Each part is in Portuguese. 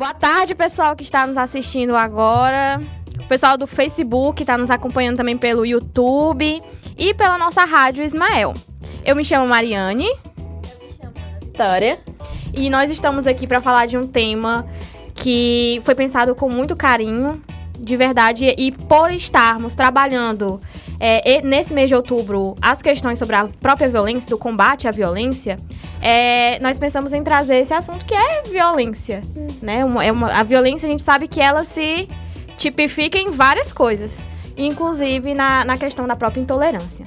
Boa tarde, pessoal que está nos assistindo agora. O pessoal do Facebook está nos acompanhando também pelo YouTube e pela nossa rádio Ismael. Eu me chamo Mariane. Eu me chamo Ana Vitória. E nós estamos aqui para falar de um tema que foi pensado com muito carinho, de verdade, e por estarmos trabalhando é, nesse mês de outubro as questões sobre a própria violência, do combate à violência, é, nós pensamos em trazer esse assunto que é violência. Hum. Né? Uma, é uma, a violência a gente sabe que ela se tipifica em várias coisas, inclusive na, na questão da própria intolerância.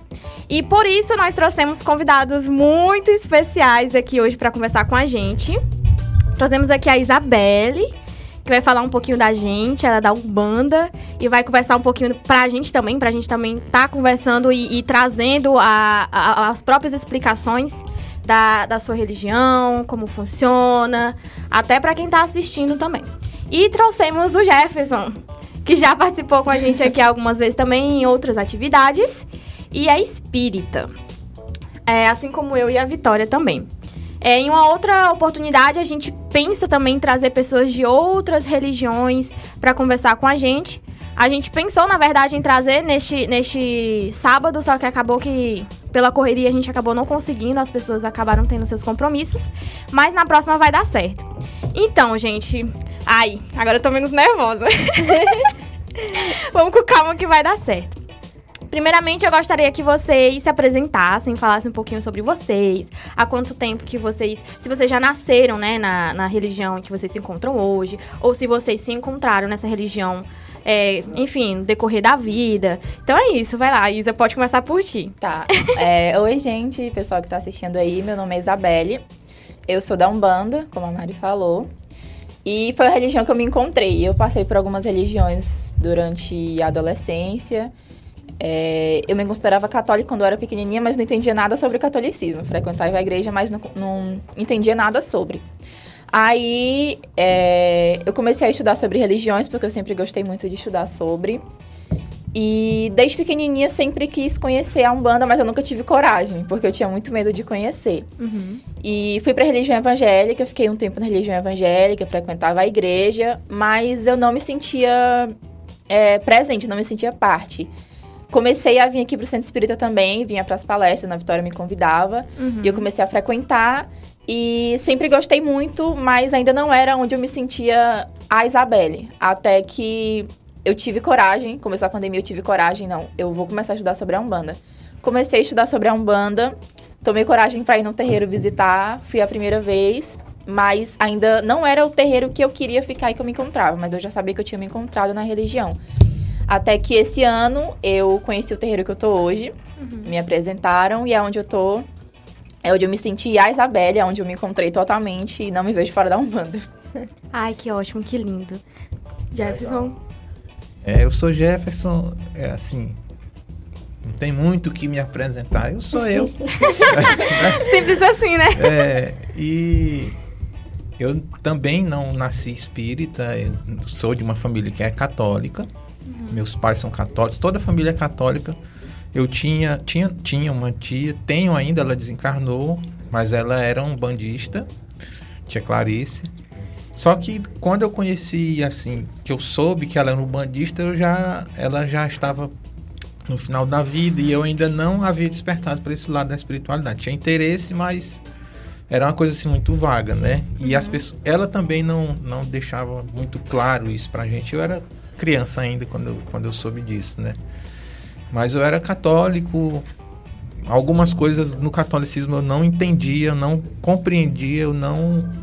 E por isso nós trouxemos convidados muito especiais aqui hoje para conversar com a gente. Trouxemos aqui a Isabelle, que vai falar um pouquinho da gente, ela é da Umbanda, e vai conversar um pouquinho pra gente também, pra gente também tá conversando e, e trazendo a, a, as próprias explicações da, da sua religião, como funciona, até para quem tá assistindo também. E trouxemos o Jefferson, que já participou com a gente aqui algumas vezes também em outras atividades, e é espírita. É, assim como eu e a Vitória também. É, em uma outra oportunidade, a gente pensa também em trazer pessoas de outras religiões para conversar com a gente. A gente pensou, na verdade, em trazer neste, neste sábado, só que acabou que, pela correria, a gente acabou não conseguindo, as pessoas acabaram tendo seus compromissos. Mas na próxima vai dar certo. Então, gente. Ai, agora eu tô menos nervosa. Vamos com calma que vai dar certo. Primeiramente, eu gostaria que vocês se apresentassem, falassem um pouquinho sobre vocês, há quanto tempo que vocês, se vocês já nasceram, né, na, na religião em que vocês se encontram hoje, ou se vocês se encontraram nessa religião, é, enfim, no decorrer da vida. Então é isso, vai lá, Isa, pode começar por ti. Tá. É, oi, gente, pessoal que tá assistindo aí, meu nome é Isabelle, eu sou da Umbanda, como a Mari falou. E foi a religião que eu me encontrei. Eu passei por algumas religiões durante a adolescência. É, eu me considerava católica quando eu era pequenininha, mas não entendia nada sobre o catolicismo. frequentava a igreja, mas não, não entendia nada sobre. Aí é, eu comecei a estudar sobre religiões, porque eu sempre gostei muito de estudar sobre. E desde pequenininha sempre quis conhecer a Umbanda, mas eu nunca tive coragem, porque eu tinha muito medo de conhecer. Uhum. E fui para a religião evangélica, fiquei um tempo na religião evangélica, frequentava a igreja, mas eu não me sentia é, presente, não me sentia parte. Comecei a vir aqui pro Centro Espírita também, vinha para as palestras, na Vitória me convidava. Uhum. E eu comecei a frequentar. E sempre gostei muito, mas ainda não era onde eu me sentia a Isabelle. Até que eu tive coragem, começou a pandemia, eu tive coragem, não, eu vou começar a estudar sobre a Umbanda. Comecei a estudar sobre a Umbanda, tomei coragem para ir no terreiro visitar, fui a primeira vez, mas ainda não era o terreiro que eu queria ficar e que eu me encontrava, mas eu já sabia que eu tinha me encontrado na religião. Até que esse ano eu conheci o terreiro que eu tô hoje, uhum. me apresentaram e é onde eu tô. É onde eu me senti a Isabelle, é onde eu me encontrei totalmente e não me vejo fora da Umbanda. Ai, que ótimo, que lindo. Jefferson. É, eu sou Jefferson, é assim, não tem muito o que me apresentar, eu sou eu. Simples assim, né? É, e eu também não nasci espírita, sou de uma família que é católica. Meus pais são católicos, toda a família é católica. Eu tinha, tinha, tinha uma tia, tenho ainda, ela desencarnou, mas ela era um bandista, tia Clarice. Só que quando eu conheci, assim, que eu soube que ela era um bandista, eu já, ela já estava no final da vida e eu ainda não havia despertado para esse lado da espiritualidade. Tinha interesse, mas era uma coisa assim muito vaga, né? E uhum. as pessoas, ela também não, não deixava muito claro isso pra gente. Eu era criança ainda quando eu, quando eu soube disso, né? Mas eu era católico, algumas coisas no catolicismo eu não entendia, eu não compreendia, eu não,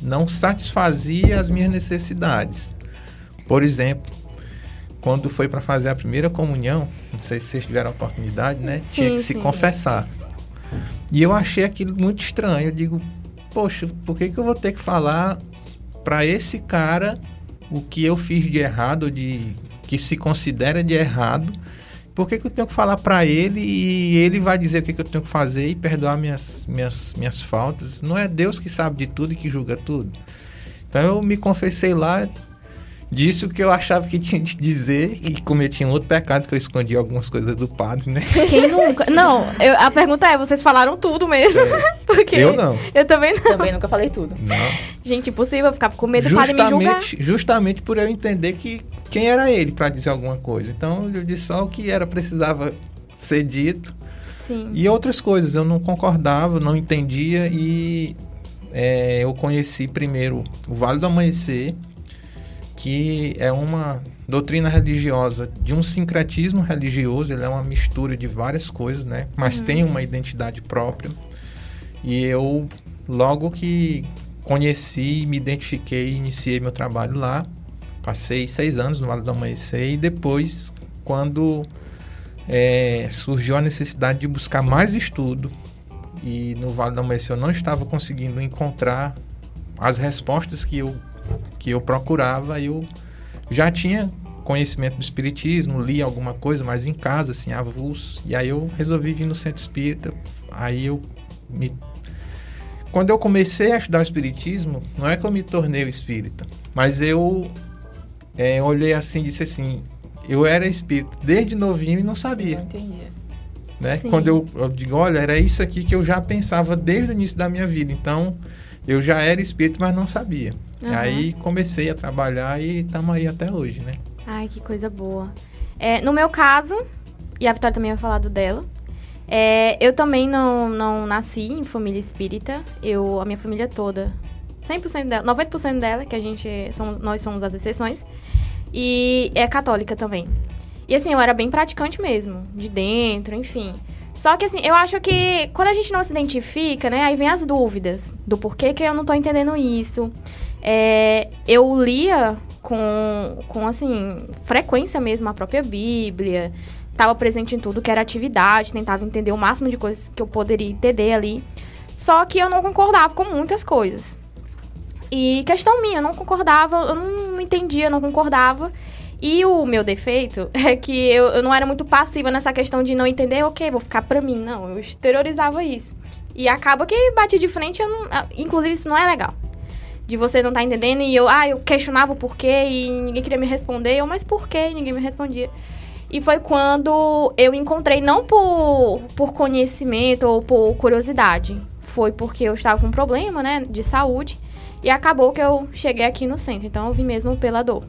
não satisfazia as minhas necessidades. Por exemplo, quando foi para fazer a primeira comunhão, não sei se vocês tiveram a oportunidade, né? Sim, Tinha que sim, se confessar. E eu achei aquilo muito estranho. Eu digo, poxa, por que, que eu vou ter que falar para esse cara o que eu fiz de errado, de que se considera de errado, por que, que eu tenho que falar para ele e ele vai dizer o que, que eu tenho que fazer e perdoar minhas, minhas, minhas faltas? Não é Deus que sabe de tudo e que julga tudo. Então eu me confessei lá disse o que eu achava que tinha de dizer e cometi um outro pecado que eu escondi algumas coisas do padre, né? Quem nunca? Não, eu- a pergunta é, vocês falaram tudo mesmo? Porque É. Eu não. Eu também não. Também nunca falei tudo. Não. Gente, impossível, eu ficava com medo do padre me julgar. Justamente, justamente por eu entender que quem era ele para dizer alguma coisa. Então eu disse só o que era precisava ser dito Sim. e outras coisas eu não concordava, não entendia e é, eu conheci primeiro o Vale do Amanhecer, que é uma doutrina religiosa de um sincretismo religioso, ele é uma mistura de várias coisas, né? Mas tem uma identidade própria. E eu, logo que conheci, me identifiquei, iniciei meu trabalho lá. Passei seis anos no Vale do Amanhecer e depois, quando é, surgiu a necessidade de buscar mais estudo e no Vale do Amanhecer eu não estava conseguindo encontrar as respostas que eu, que eu procurava, eu já tinha conhecimento do espiritismo, li alguma coisa, mas em casa, assim, avulso. E aí eu resolvi vir no centro espírita. Aí eu me quando eu comecei a estudar o espiritismo, não é que eu me tornei espírita, mas eu é, olhei assim e disse assim, eu era espírita desde novinho e não sabia, Não entendi. né? Sim. Quando eu, eu digo, olha, era isso aqui que eu já pensava desde o início da minha vida, então eu já era espírita, mas não sabia. Aham. Aí comecei a trabalhar e estamos aí até hoje, né? Ai, que coisa boa. É, no meu caso, e a Vitória também vai falar do dela, é, eu também não, não nasci em família espírita. Eu, a minha família toda, 100% dela, 90% dela, que a gente, somos, nós somos as exceções, e é católica também. E assim, eu era bem praticante mesmo, de dentro, enfim. Só que assim, eu acho que quando a gente não se identifica, né, aí vem as dúvidas do porquê que eu não tô entendendo isso. É, eu lia com, com, assim, frequência mesmo a própria Bíblia, estava presente em tudo que era atividade, tentava entender o máximo de coisas que eu poderia entender ali. Só que eu não concordava com muitas coisas. E questão minha, eu não concordava, eu não entendia, não concordava. E o meu defeito é que eu, eu não era muito passiva nessa questão de não entender, ok, vou ficar pra mim. Não, eu exteriorizava isso. E acaba que bate de frente, eu não, ah, inclusive isso não é legal. De você não estar entendendo e eu, ah, eu questionava o porquê e ninguém queria me responder. Eu, mas por quê? E ninguém me respondia. E foi quando eu encontrei, não por, por conhecimento ou por curiosidade, foi porque eu estava com um problema, né, de saúde. E acabou que eu cheguei aqui no centro. Então eu vim mesmo pela dor.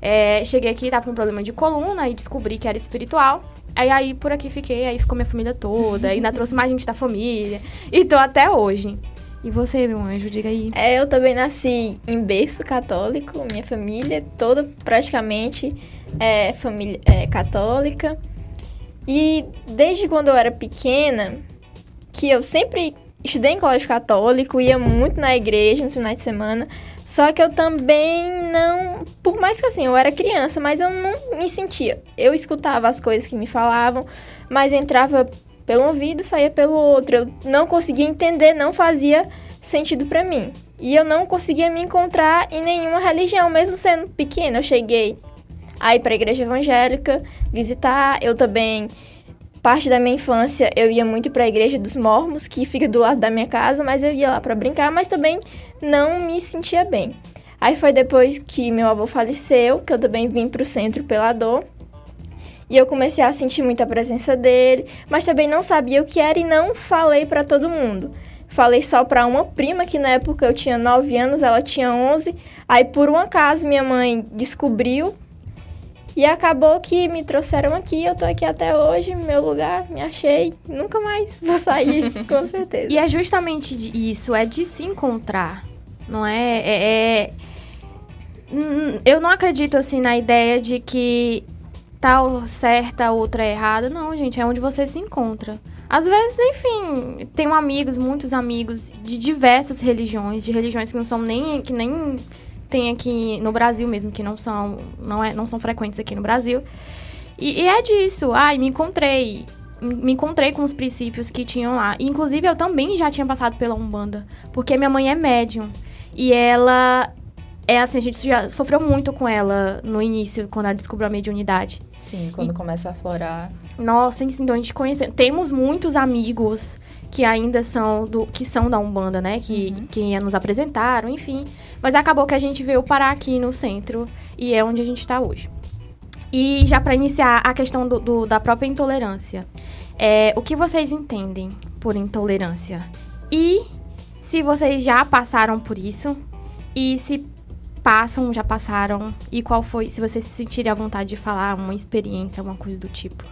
É, cheguei aqui, tava com um problema de coluna e descobri que era espiritual. Aí, aí por aqui fiquei, aí ficou minha família toda, ainda trouxe mais gente da família. E tô até hoje. E você, meu anjo, diga aí. É, eu também nasci em berço católico, minha família toda praticamente é família é, católica. E desde quando eu era pequena, que eu sempre estudei em colégio católico, ia muito na igreja nos finais de semana, só que eu também não, por mais que assim, eu era criança, mas eu não me sentia. Eu escutava as coisas que me falavam, mas entrava pelo ouvido, saía pelo outro. Eu não conseguia entender, não fazia sentido pra mim. E eu não conseguia me encontrar em nenhuma religião, mesmo sendo pequena. Eu cheguei a ir pra igreja evangélica, visitar. Eu também, parte da minha infância, eu ia muito pra igreja dos mormos, que fica do lado da minha casa, mas eu ia lá pra brincar, mas também não me sentia bem. Aí foi depois que meu avô faleceu, que eu também vim pro centro pela dor. E eu comecei a sentir muita presença dele, mas também não sabia o que era e não falei pra todo mundo. Falei só pra uma prima que na época eu tinha 9 anos, ela tinha 11. Aí por um acaso minha mãe descobriu e acabou que me trouxeram aqui. Eu tô aqui até hoje, meu lugar, me achei. Nunca mais vou sair, com certeza. E é justamente isso, é de se encontrar, não é? É- é- Eu não acredito, assim, na ideia de que tal certa, outra errada. Não, gente, é onde você se encontra. Às vezes, enfim, tenho amigos, muitos amigos de diversas religiões, de religiões que não são nem que nem tem aqui no Brasil mesmo, que não são não é, não são frequentes aqui no Brasil. E, e é disso. Ai, me encontrei. Me encontrei com os princípios que tinham lá. E, inclusive, eu também já tinha passado pela Umbanda. Porque minha mãe é médium. E ela é assim, a gente já sofreu muito com ela no início, quando ela descobriu a mediunidade. Sim, quando começa a aflorar. Nossa, então a gente conhece. Temos muitos amigos que ainda são do que são da Umbanda, né? Que, Uhum. que nos apresentaram, enfim. Mas acabou que a gente veio parar aqui no centro e é onde a gente está hoje. E já para iniciar a questão do, do- da própria intolerância, é, o que vocês entendem por intolerância? E se vocês já passaram por isso? E se passam, já passaram? E qual foi, se vocês se sentirem à vontade de falar uma experiência, alguma coisa do tipo?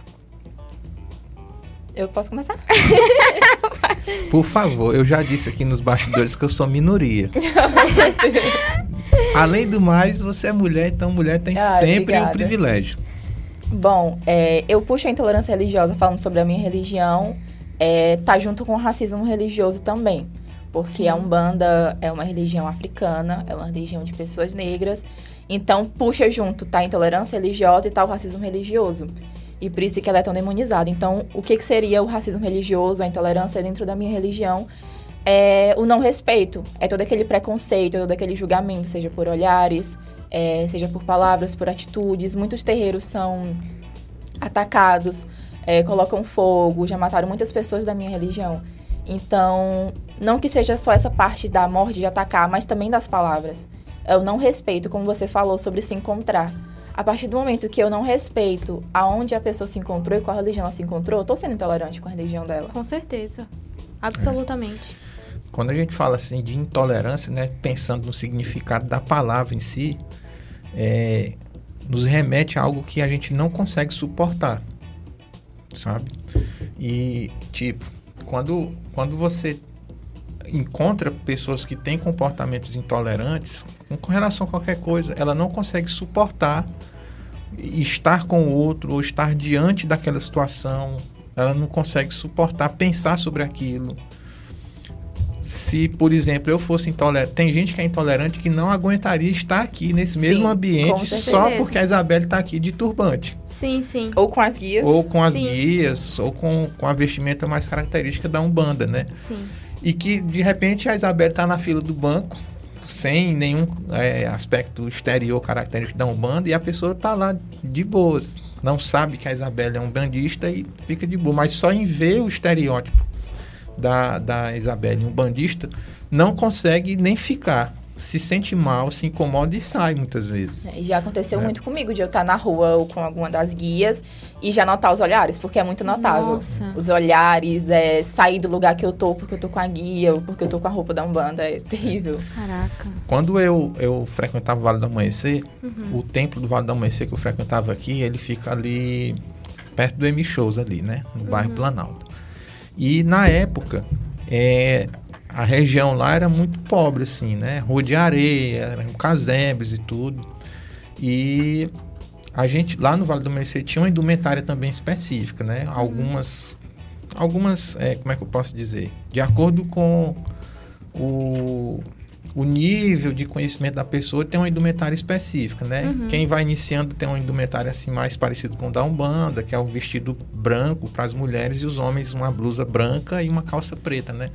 Eu posso começar? Por favor, eu já disse aqui nos bastidores que eu sou minoria. Além do mais, você é mulher, então mulher tem Ai, sempre um obrigada. privilégio. Bom, é, eu puxo a intolerância religiosa falando sobre a minha religião, é, tá junto com o racismo religioso também. Porque a Umbanda é uma religião africana, é uma religião de pessoas negras. Então, puxa junto, tá a intolerância religiosa e tá o racismo religioso. E por isso que ela é tão demonizada. Então, o que, que seria o racismo religioso, a intolerância dentro da minha religião? É o não respeito. É todo aquele preconceito, todo aquele julgamento, seja por olhares, é, seja por palavras, por atitudes. Muitos terreiros são atacados, é, colocam fogo, já mataram muitas pessoas da minha religião. Então, não que seja só essa parte da morte de atacar, mas também das palavras. Eu não respeito, como você falou, sobre se encontrar. A partir do momento que eu não respeito aonde a pessoa se encontrou e qual religião ela se encontrou, eu tô sendo intolerante com a religião dela. Com certeza. Absolutamente. Quando a gente fala assim de intolerância, né, pensando no significado da palavra em si, é, nos remete a algo que a gente não consegue suportar, sabe? E tipo, quando quando você encontra pessoas que têm comportamentos intolerantes, com relação a qualquer coisa, ela não consegue suportar estar com o outro ou estar diante daquela situação. Ela não consegue suportar pensar sobre aquilo. Se, por exemplo, eu fosse intolerante, tem gente que é intolerante que não aguentaria estar aqui nesse Sim, mesmo com ambiente só porque a Isabelle está aqui de turbante. Sim, sim. Ou com as guias. Ou com as Sim. guias, ou com, com a vestimenta mais característica da Umbanda, né? Sim. E que, de repente, a Isabelle está na fila do banco, sem nenhum é, aspecto exterior característico da Umbanda, e a pessoa está lá de boas. Não sabe que a Isabelle é um bandista e fica de boa. Mas só em ver o estereótipo da, da Isabelle, um bandista, não consegue nem ficar. Se sente mal, se incomoda e sai muitas vezes. E Já aconteceu É. muito comigo de eu estar na rua ou com alguma das guias e já notar os olhares, porque é muito notável. Nossa. Os olhares, é, sair do lugar que eu tô porque eu tô com a guia ou porque eu tô com a roupa da Umbanda, é terrível. Caraca. Quando eu, eu frequentava o Vale do Amanhecer, Uhum. o templo do Vale do Amanhecer que eu frequentava aqui, ele fica ali perto do M Shows ali, né? No bairro Planalto. E na época, é, a região lá era muito pobre, assim, né? Rua de areia, eram casebres e tudo. E a gente, lá no Vale do Amanhecer, tinha uma indumentária também específica, né? Algumas, algumas, é, como é que eu posso dizer? De acordo com o, o nível de conhecimento da pessoa, tem uma indumentária específica, né? Uhum. Quem vai iniciando tem uma indumentária assim mais parecido com o da Umbanda, que é um vestido branco para as mulheres e os homens uma blusa branca e uma calça preta, né?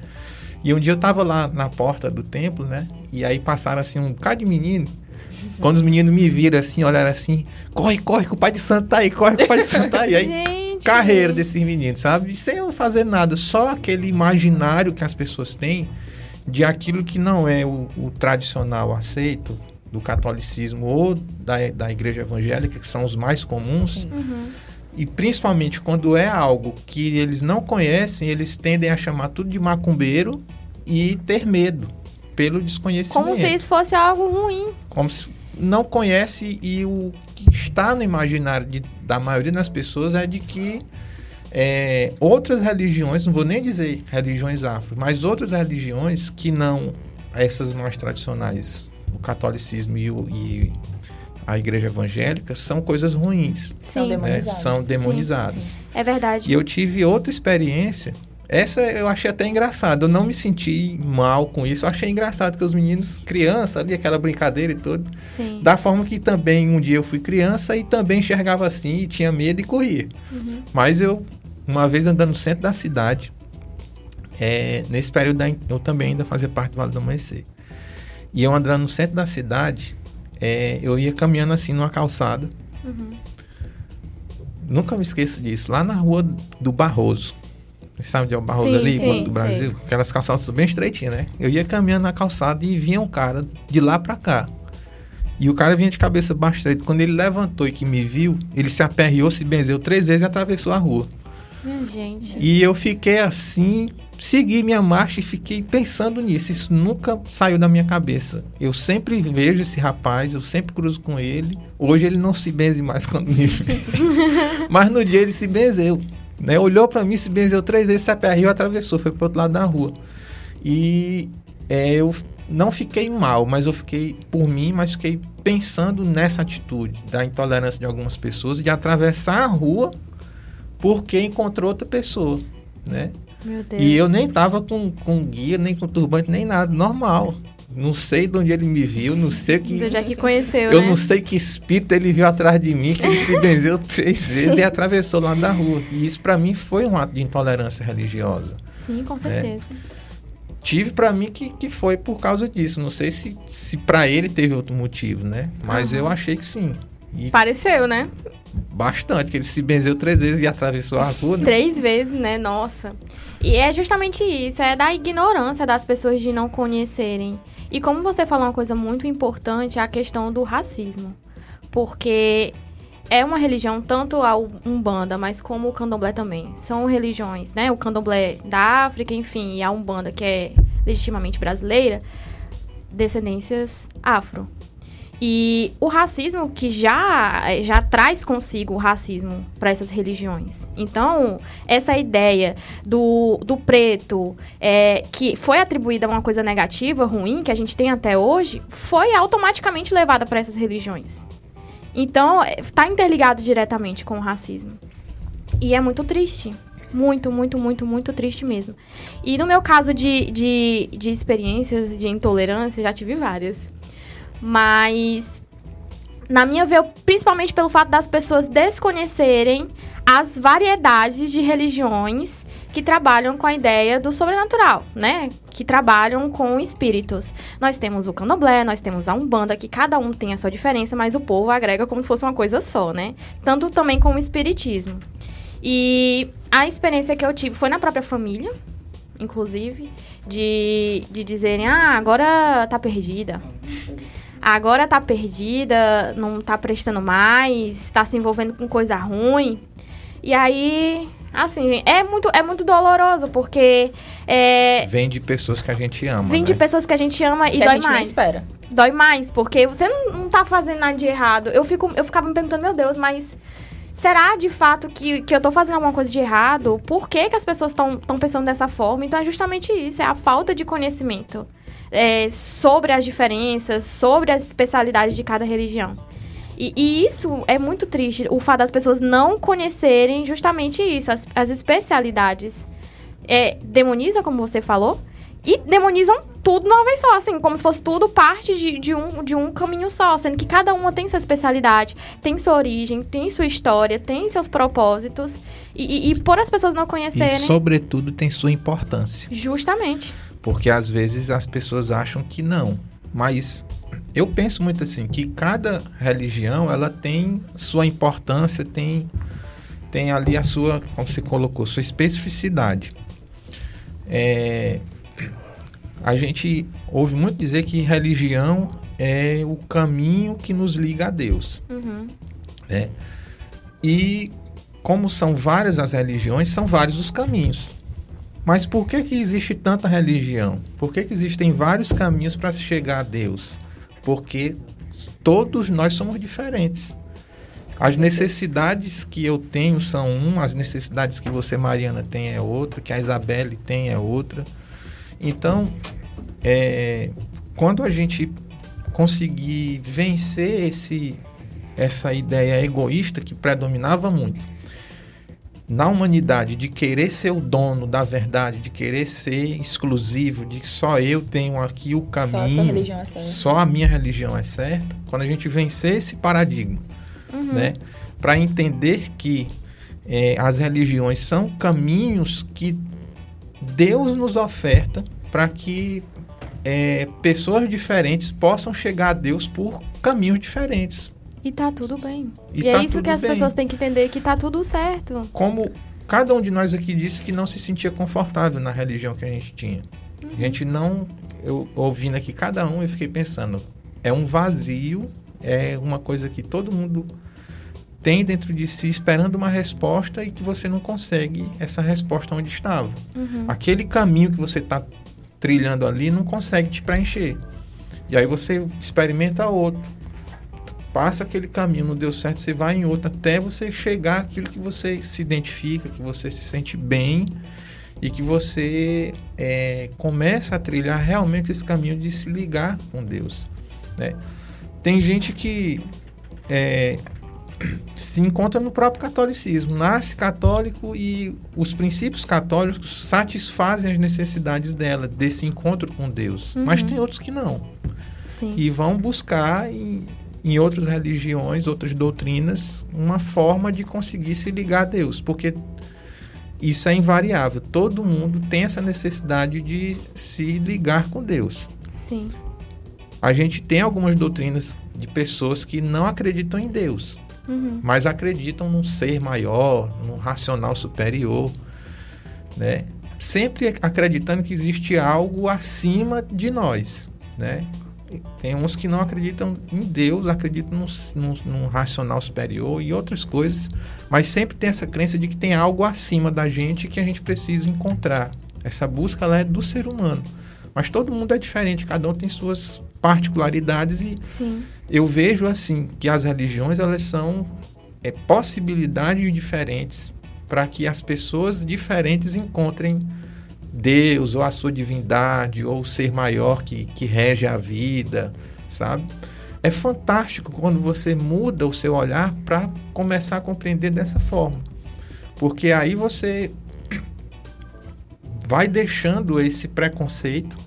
E um dia eu tava lá na porta do templo, né? E aí passaram assim um bocado de menino. Quando os meninos me viram assim, olharam assim, corre, corre, que o pai de santo tá aí, corre, que o pai de santo tá aí. aí Gente. carreira desses meninos, sabe? Sem eu fazer nada, só aquele imaginário que as pessoas têm de aquilo que não é o, o tradicional aceito do catolicismo ou da, da igreja evangélica, que são os mais comuns. Uhum. E principalmente quando é algo que eles não conhecem, eles tendem a chamar tudo de macumbeiro e ter medo pelo desconhecimento. Como se isso fosse algo ruim. Como se não conhece e o que está no imaginário de- da maioria das pessoas é de que é, outras religiões, não vou nem dizer religiões afro, mas outras religiões que não essas mais tradicionais, o catolicismo e, o- e a igreja evangélica, são coisas ruins, São Sim. né? demonizadas. são demonizadas. É verdade. E eu tive outra experiência. Essa eu achei até engraçado. Eu não me senti mal com isso. Eu achei engraçado que os meninos, criança, ali, aquela brincadeira e tudo. Sim. Da forma que também um dia eu fui criança e também enxergava assim, e tinha medo e corria. Uhum. Mas eu, uma vez andando no centro da cidade, é, nesse período eu também ainda fazia parte do Vale do Amanhecer. E eu andando no centro da cidade, é, eu ia caminhando assim numa calçada. Uhum. Nunca me esqueço disso. Lá na rua do Barroso. Sabe onde é o Barroso Sim, ali, sim, do. Brasil? Aquelas calçadas bem estreitinhas, né? Eu ia caminhando na calçada e vinha um cara de lá pra cá. E o cara vinha de cabeça estreita. Quando ele levantou e que me viu, ele se aperreou, se benzeu três vezes e atravessou a rua. Gente. E eu fiquei assim, segui minha marcha e fiquei pensando nisso. Isso nunca saiu da minha cabeça. Eu sempre vejo esse rapaz, eu sempre cruzo com ele. Hoje ele não se benze mais quando me vê. Mas no dia ele se benzeu. Né? Olhou pra mim, se benzeu três vezes, se aperreou, atravessou, foi pro outro lado da rua. E é, eu não fiquei mal, mas eu fiquei por mim, mas fiquei pensando nessa atitude da intolerância de algumas pessoas de atravessar a rua porque encontrou outra pessoa, né? Meu Deus. E eu nem tava com, com guia, nem com turbante, nem nada, normal. Não sei de onde ele me viu, não sei que. Do dia que conheceu, Eu né? não sei que espírito ele viu atrás de mim, que ele se benzeu três vezes e atravessou lá da rua. E isso pra mim foi um ato de intolerância religiosa. Sim, com certeza. Tive pra mim que, que foi por causa disso. Não sei se, se para ele teve outro motivo, né? Mas Aham. eu achei que sim. E Pareceu, né? Bastante, que ele se benzeu três vezes e atravessou a rua. né? Três vezes, né? Nossa. E é justamente isso, é da ignorância das pessoas de não conhecerem. E como você falou uma coisa muito importante, é a questão do racismo. Porque é uma religião, tanto a Umbanda, mas como o Candomblé também. São religiões, né? O Candomblé da África, enfim, e a Umbanda, que é legitimamente brasileira, descendências afro. E o racismo que já, já traz consigo o racismo para essas religiões. Então, essa ideia do, do preto, é, que foi atribuída a uma coisa negativa, ruim, que a gente tem até hoje, foi automaticamente levada para essas religiões. Então, está interligado diretamente com o racismo. E é muito triste. Muito, muito, muito, muito triste mesmo. E no meu caso de, de, de experiências de intolerância, já tive várias. Mas na minha veio principalmente pelo fato das pessoas desconhecerem as variedades de religiões que trabalham com a ideia do sobrenatural, né? Que trabalham com espíritos. Nós temos o candomblé, nós temos a umbanda, que cada um tem a sua diferença, mas o povo agrega como se fosse uma coisa só, né? Tanto também com o espiritismo. E a experiência que eu tive foi na própria família, inclusive, de, de dizerem, ah, agora tá perdida. Agora tá perdida, não tá prestando mais, tá se envolvendo com coisa ruim. E aí, assim, gente, é muito, é muito doloroso, porque é, Vem de pessoas que a gente ama. vem né? de pessoas que a gente ama e que a dói gente nem mais. espera. Dói mais, porque você não, não tá fazendo nada de errado. Eu, fico, eu ficava me perguntando, meu Deus, mas será de fato que, que eu tô fazendo alguma coisa de errado? Por que, que as pessoas estão pensando dessa forma? Então é justamente isso, é a falta de conhecimento é, sobre as diferenças, sobre as especialidades de cada religião. E, e isso é muito triste, o fato das pessoas não conhecerem justamente isso, as, as especialidades. É, demoniza, como você falou, e demonizam tudo de uma vez só, assim, como se fosse tudo parte de, de, um, de um caminho só, sendo que cada uma tem sua especialidade, tem sua origem, tem sua história, tem seus propósitos. E, e, e por as pessoas não E, conhecerem. sobretudo, tem sua importância. Justamente. Porque às vezes as pessoas acham que não. Mas eu penso muito assim, que cada religião ela tem sua importância, tem, tem ali a sua, como você colocou, sua especificidade. É, a gente ouve muito dizer que religião é o caminho que nos liga a Deus. Uhum. né? E como são várias as religiões, são vários os caminhos. Mas por que, que existe tanta religião? Por que, que existem vários caminhos para se chegar a Deus? Porque todos nós somos diferentes. As necessidades que eu tenho são uma, as necessidades que você, Mariana, tem é outra, que a Isabelle tem é outra. Então, é, quando a gente conseguir vencer esse, essa ideia egoísta que predominava muito na humanidade de querer ser o dono da verdade, de querer ser exclusivo, de que só eu tenho aqui o Só a caminho, é só a minha religião é certa. Quando a gente vencer esse paradigma, Uhum. né, para entender que eh, as religiões são caminhos que Deus nos oferta para que é, pessoas diferentes possam chegar a Deus por caminhos diferentes. E tá tudo bem. E E, é tá isso tudo que as bem. pessoas têm que entender, que tá tudo certo. Como cada um de nós aqui disse que não se sentia confortável na religião que a gente tinha. A gente não. Eu ouvindo aqui cada um, eu fiquei pensando, é um vazio, é uma coisa que todo mundo tem dentro de si esperando uma resposta e que você não consegue essa resposta onde estava. Uhum. Aquele caminho que você está trilhando ali não consegue te preencher. E aí você experimenta outro. Passa aquele caminho, não deu certo, você vai em outro até você chegar àquilo que você se identifica, que você se sente bem e que você é, começa a trilhar realmente esse caminho de se ligar com Deus. né? Tem gente que é, se encontra no próprio catolicismo, nasce católico e os princípios católicos satisfazem as necessidades dela, desse encontro com Deus. Uhum. Mas tem outros que não. Sim. E vão buscar em, em outras religiões, outras doutrinas, uma forma de conseguir se ligar a Deus, porque isso é invariável. Todo mundo tem essa necessidade de se ligar com Deus. Sim. A gente tem algumas doutrinas de pessoas que não acreditam em Deus, Uhum. mas acreditam num ser maior, num racional superior, né? Sempre acreditando que existe algo acima de nós, né? Tem uns que não acreditam em Deus, acreditam num, num, num racional superior e outras coisas, mas sempre tem essa crença de que tem algo acima da gente que a gente precisa encontrar. Essa busca ela é do ser humano, mas todo mundo é diferente, cada um tem suas particularidades e Sim. eu vejo assim que as religiões elas são é, possibilidades diferentes para que as pessoas diferentes encontrem Deus ou a sua divindade ou o ser maior que, que rege a vida, sabe? É fantástico quando você muda o seu olhar para começar a compreender dessa forma, porque aí você vai deixando esse preconceito,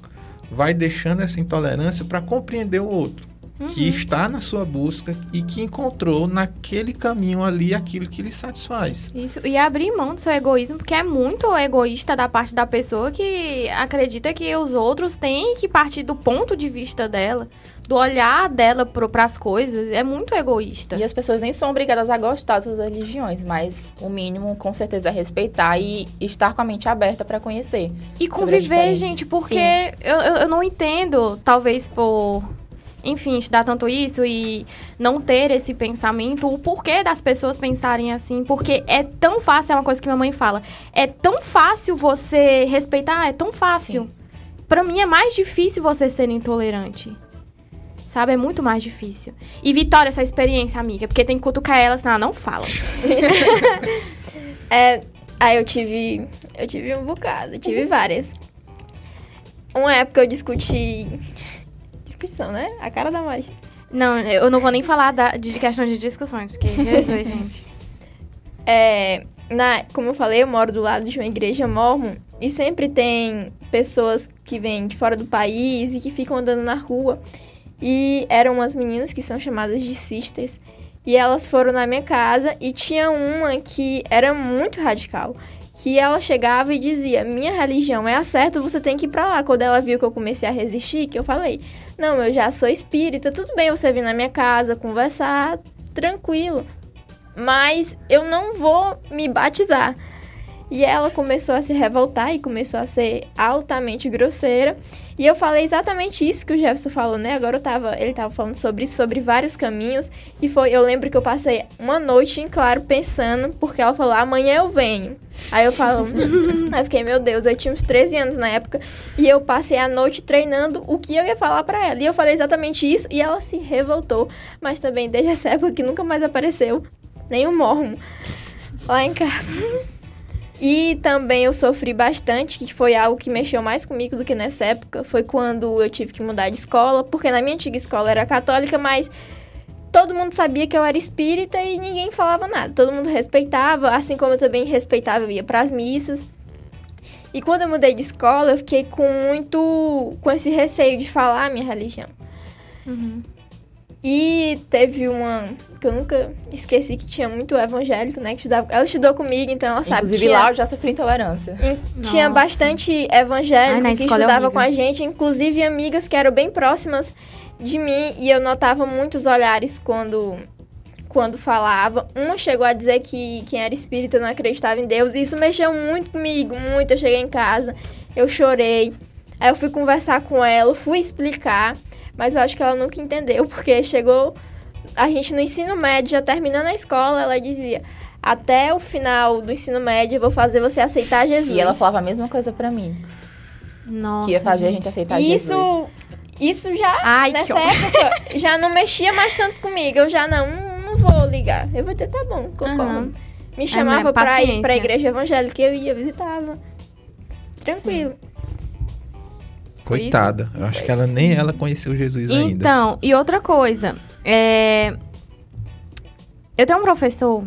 vai deixando essa intolerância para compreender o outro que Uhum. está na sua busca e que encontrou naquele caminho ali aquilo que lhe satisfaz. Isso, e abrir mão do seu egoísmo, porque é muito egoísta da parte da pessoa que acredita que os outros têm que partir do ponto de vista dela, do olhar dela para as coisas. É muito egoísta. E as pessoas nem são obrigadas a gostar das religiões, mas o mínimo, com certeza, é respeitar e estar com a mente aberta para conhecer. E conviver, gente, porque eu, eu não entendo, talvez por, enfim, estudar tanto isso e não ter esse pensamento, o porquê das pessoas pensarem assim, porque é tão fácil, é uma coisa que minha mãe fala, é tão fácil você respeitar, é tão fácil. Pra mim é mais difícil você ser intolerante. Sabe, é muito mais difícil. E Vitória, sua experiência, amiga, porque tem que cutucar ela, senão ela não fala. É, aí eu tive. Eu tive um bocado, eu tive várias. Uma época eu discuti. Discussão, né? A cara da Mari. Não, eu não vou nem falar da, de questão de discussões, porque Jesus, gente. É, na, como eu falei, eu moro do lado de uma igreja mormon e sempre tem pessoas que vêm de fora do país e que ficam andando na rua. E eram umas meninas que são chamadas de sisters. E elas foram na minha casa e tinha uma que era muito radical. Que ela chegava e dizia: Minha religião é a certa, você tem que ir pra lá. Quando ela viu que eu comecei a resistir, que eu falei: Não, eu já sou espírita, tudo bem você vir na minha casa conversar, tranquilo mas eu não vou me batizar. E ela começou a se revoltar e começou a ser altamente grosseira. E eu falei exatamente isso que o Jefferson falou, né? Agora eu tava, ele tava falando sobre sobre vários caminhos. E foi, eu lembro que eu passei uma noite em claro pensando, porque ela falou, amanhã eu venho. Aí eu falo, aí eu fiquei, meu Deus, eu tinha uns 13 anos na época. E eu passei a noite treinando o que eu ia falar pra ela. E eu falei exatamente isso e ela se revoltou. Mas também desde essa época que nunca mais apareceu nenhum mormo lá em casa. E também eu sofri bastante, que foi algo que mexeu mais comigo do que nessa época. Foi quando eu tive que mudar de escola, porque na minha antiga escola era católica, mas todo mundo sabia que eu era espírita e ninguém falava nada. Todo mundo respeitava, assim como eu também respeitava, eu ia pras missas. E quando eu mudei de escola, eu fiquei com muito com esse receio de falar a minha religião. Uhum. E teve uma que eu nunca esqueci que tinha muito evangélico, né? Que estudava, ela estudou comigo, então ela sabe. Inclusive tinha, lá eu já sofri intolerância. em- tinha bastante evangélico Ai, que é estudava horrível. com a gente, inclusive amigas que eram bem próximas de mim e eu notava muitos olhares quando quando falava. Uma chegou a dizer que quem era espírita não acreditava em Deus, e isso mexeu muito comigo, muito. Eu cheguei em casa, eu chorei. Aí eu fui conversar com ela, fui explicar, mas eu acho que ela nunca entendeu, porque chegou a gente no ensino médio, já terminando a escola, ela dizia: "Até o final do ensino médio eu vou fazer você aceitar Jesus". E ela falava a mesma coisa pra mim. Nossa. que ia fazer a gente. gente aceitar E Jesus. isso isso já Ai, nessa época já não mexia mais tanto comigo. Eu já não, não vou ligar. Eu vou dizer, tá bom, concordo. Aham. Me chamava É, pra ir pra igreja evangélica, eu ia, visitava. Tranquilo. Coitada. Eu acho que ela nem ela conheceu Jesus ainda. Então, e outra coisa. é, Eu tenho um professor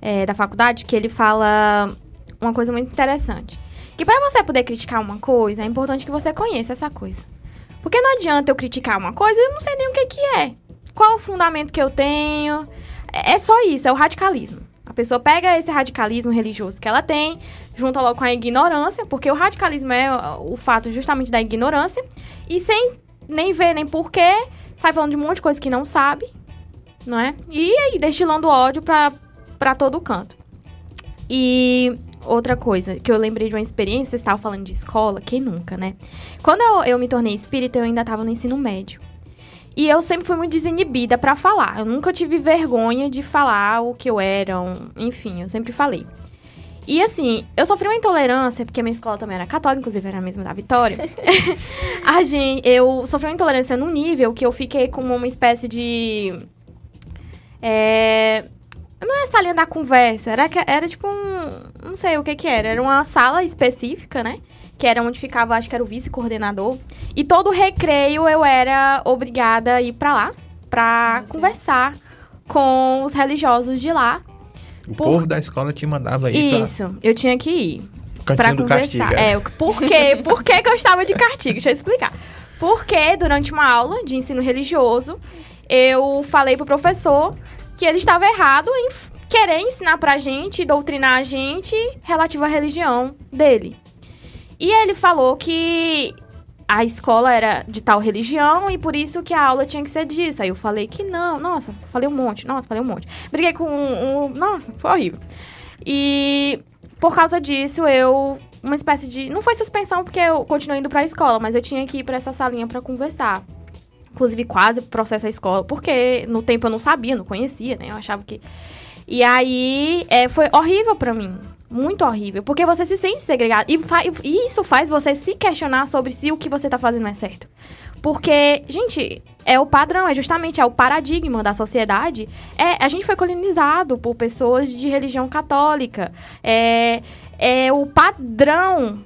é, da faculdade que ele fala uma coisa muito interessante. Que pra você poder criticar uma coisa, é importante que você conheça essa coisa. Porque não adianta eu criticar uma coisa e eu não sei nem o que que é. Qual o fundamento que eu tenho. É é só isso, é o radicalismo. A pessoa pega esse radicalismo religioso que ela tem, junta logo com a ignorância, porque o radicalismo é o fato justamente da ignorância, e sem nem ver nem porquê, sai falando de um monte de coisa que não sabe, não é? E aí destilando ódio pra, pra todo canto. E outra coisa, que eu lembrei de uma experiência, vocês estavam falando de escola, quem nunca, né? Quando eu, eu me tornei espírita, eu ainda estava no ensino médio. E eu sempre fui muito desinibida pra falar. Eu nunca tive vergonha de falar o que eu era, um- enfim, eu sempre falei. E assim, eu sofri uma intolerância, porque minha escola também era católica, inclusive era a mesma da Vitória. a gente, eu sofri uma intolerância num nível que eu fiquei com uma espécie de. É, não é salinha da conversa, era, era tipo um. Não sei o que que era. Era uma sala específica, né? Que era onde ficava, acho que era o vice-coordenador. E todo recreio eu era obrigada a ir pra lá pra Meu Deus. conversar com os religiosos de lá. O por- povo da escola te mandava ir Isso, eu tinha que ir pra pra cantinho do conversar. É, o- por quê? Por que, eu estava de castigo? Deixa eu explicar. Porque durante uma aula de ensino religioso, eu falei pro professor que ele estava errado em querer ensinar pra gente, doutrinar a gente relativo à religião dele. E ele falou que a escola era de tal religião e por isso que a aula tinha que ser disso. Aí eu falei que não, nossa, falei um monte, nossa, falei um monte. Briguei com um, um- nossa, foi horrível. E por causa disso, eu. Uma espécie de. Não foi suspensão porque eu continuei indo pra escola, mas eu tinha que ir pra essa salinha pra conversar. Inclusive, quase processo a escola, porque no tempo eu não sabia, não conhecia, né? Eu achava que. E aí, é, foi horrível pra mim. Muito horrível. Porque você se sente segregado. E, e isso faz você se questionar sobre se o que você tá fazendo é certo. Porque, gente, é o padrão, é justamente é o paradigma da sociedade. É, a gente foi colonizado por pessoas de religião católica. É, é o padrão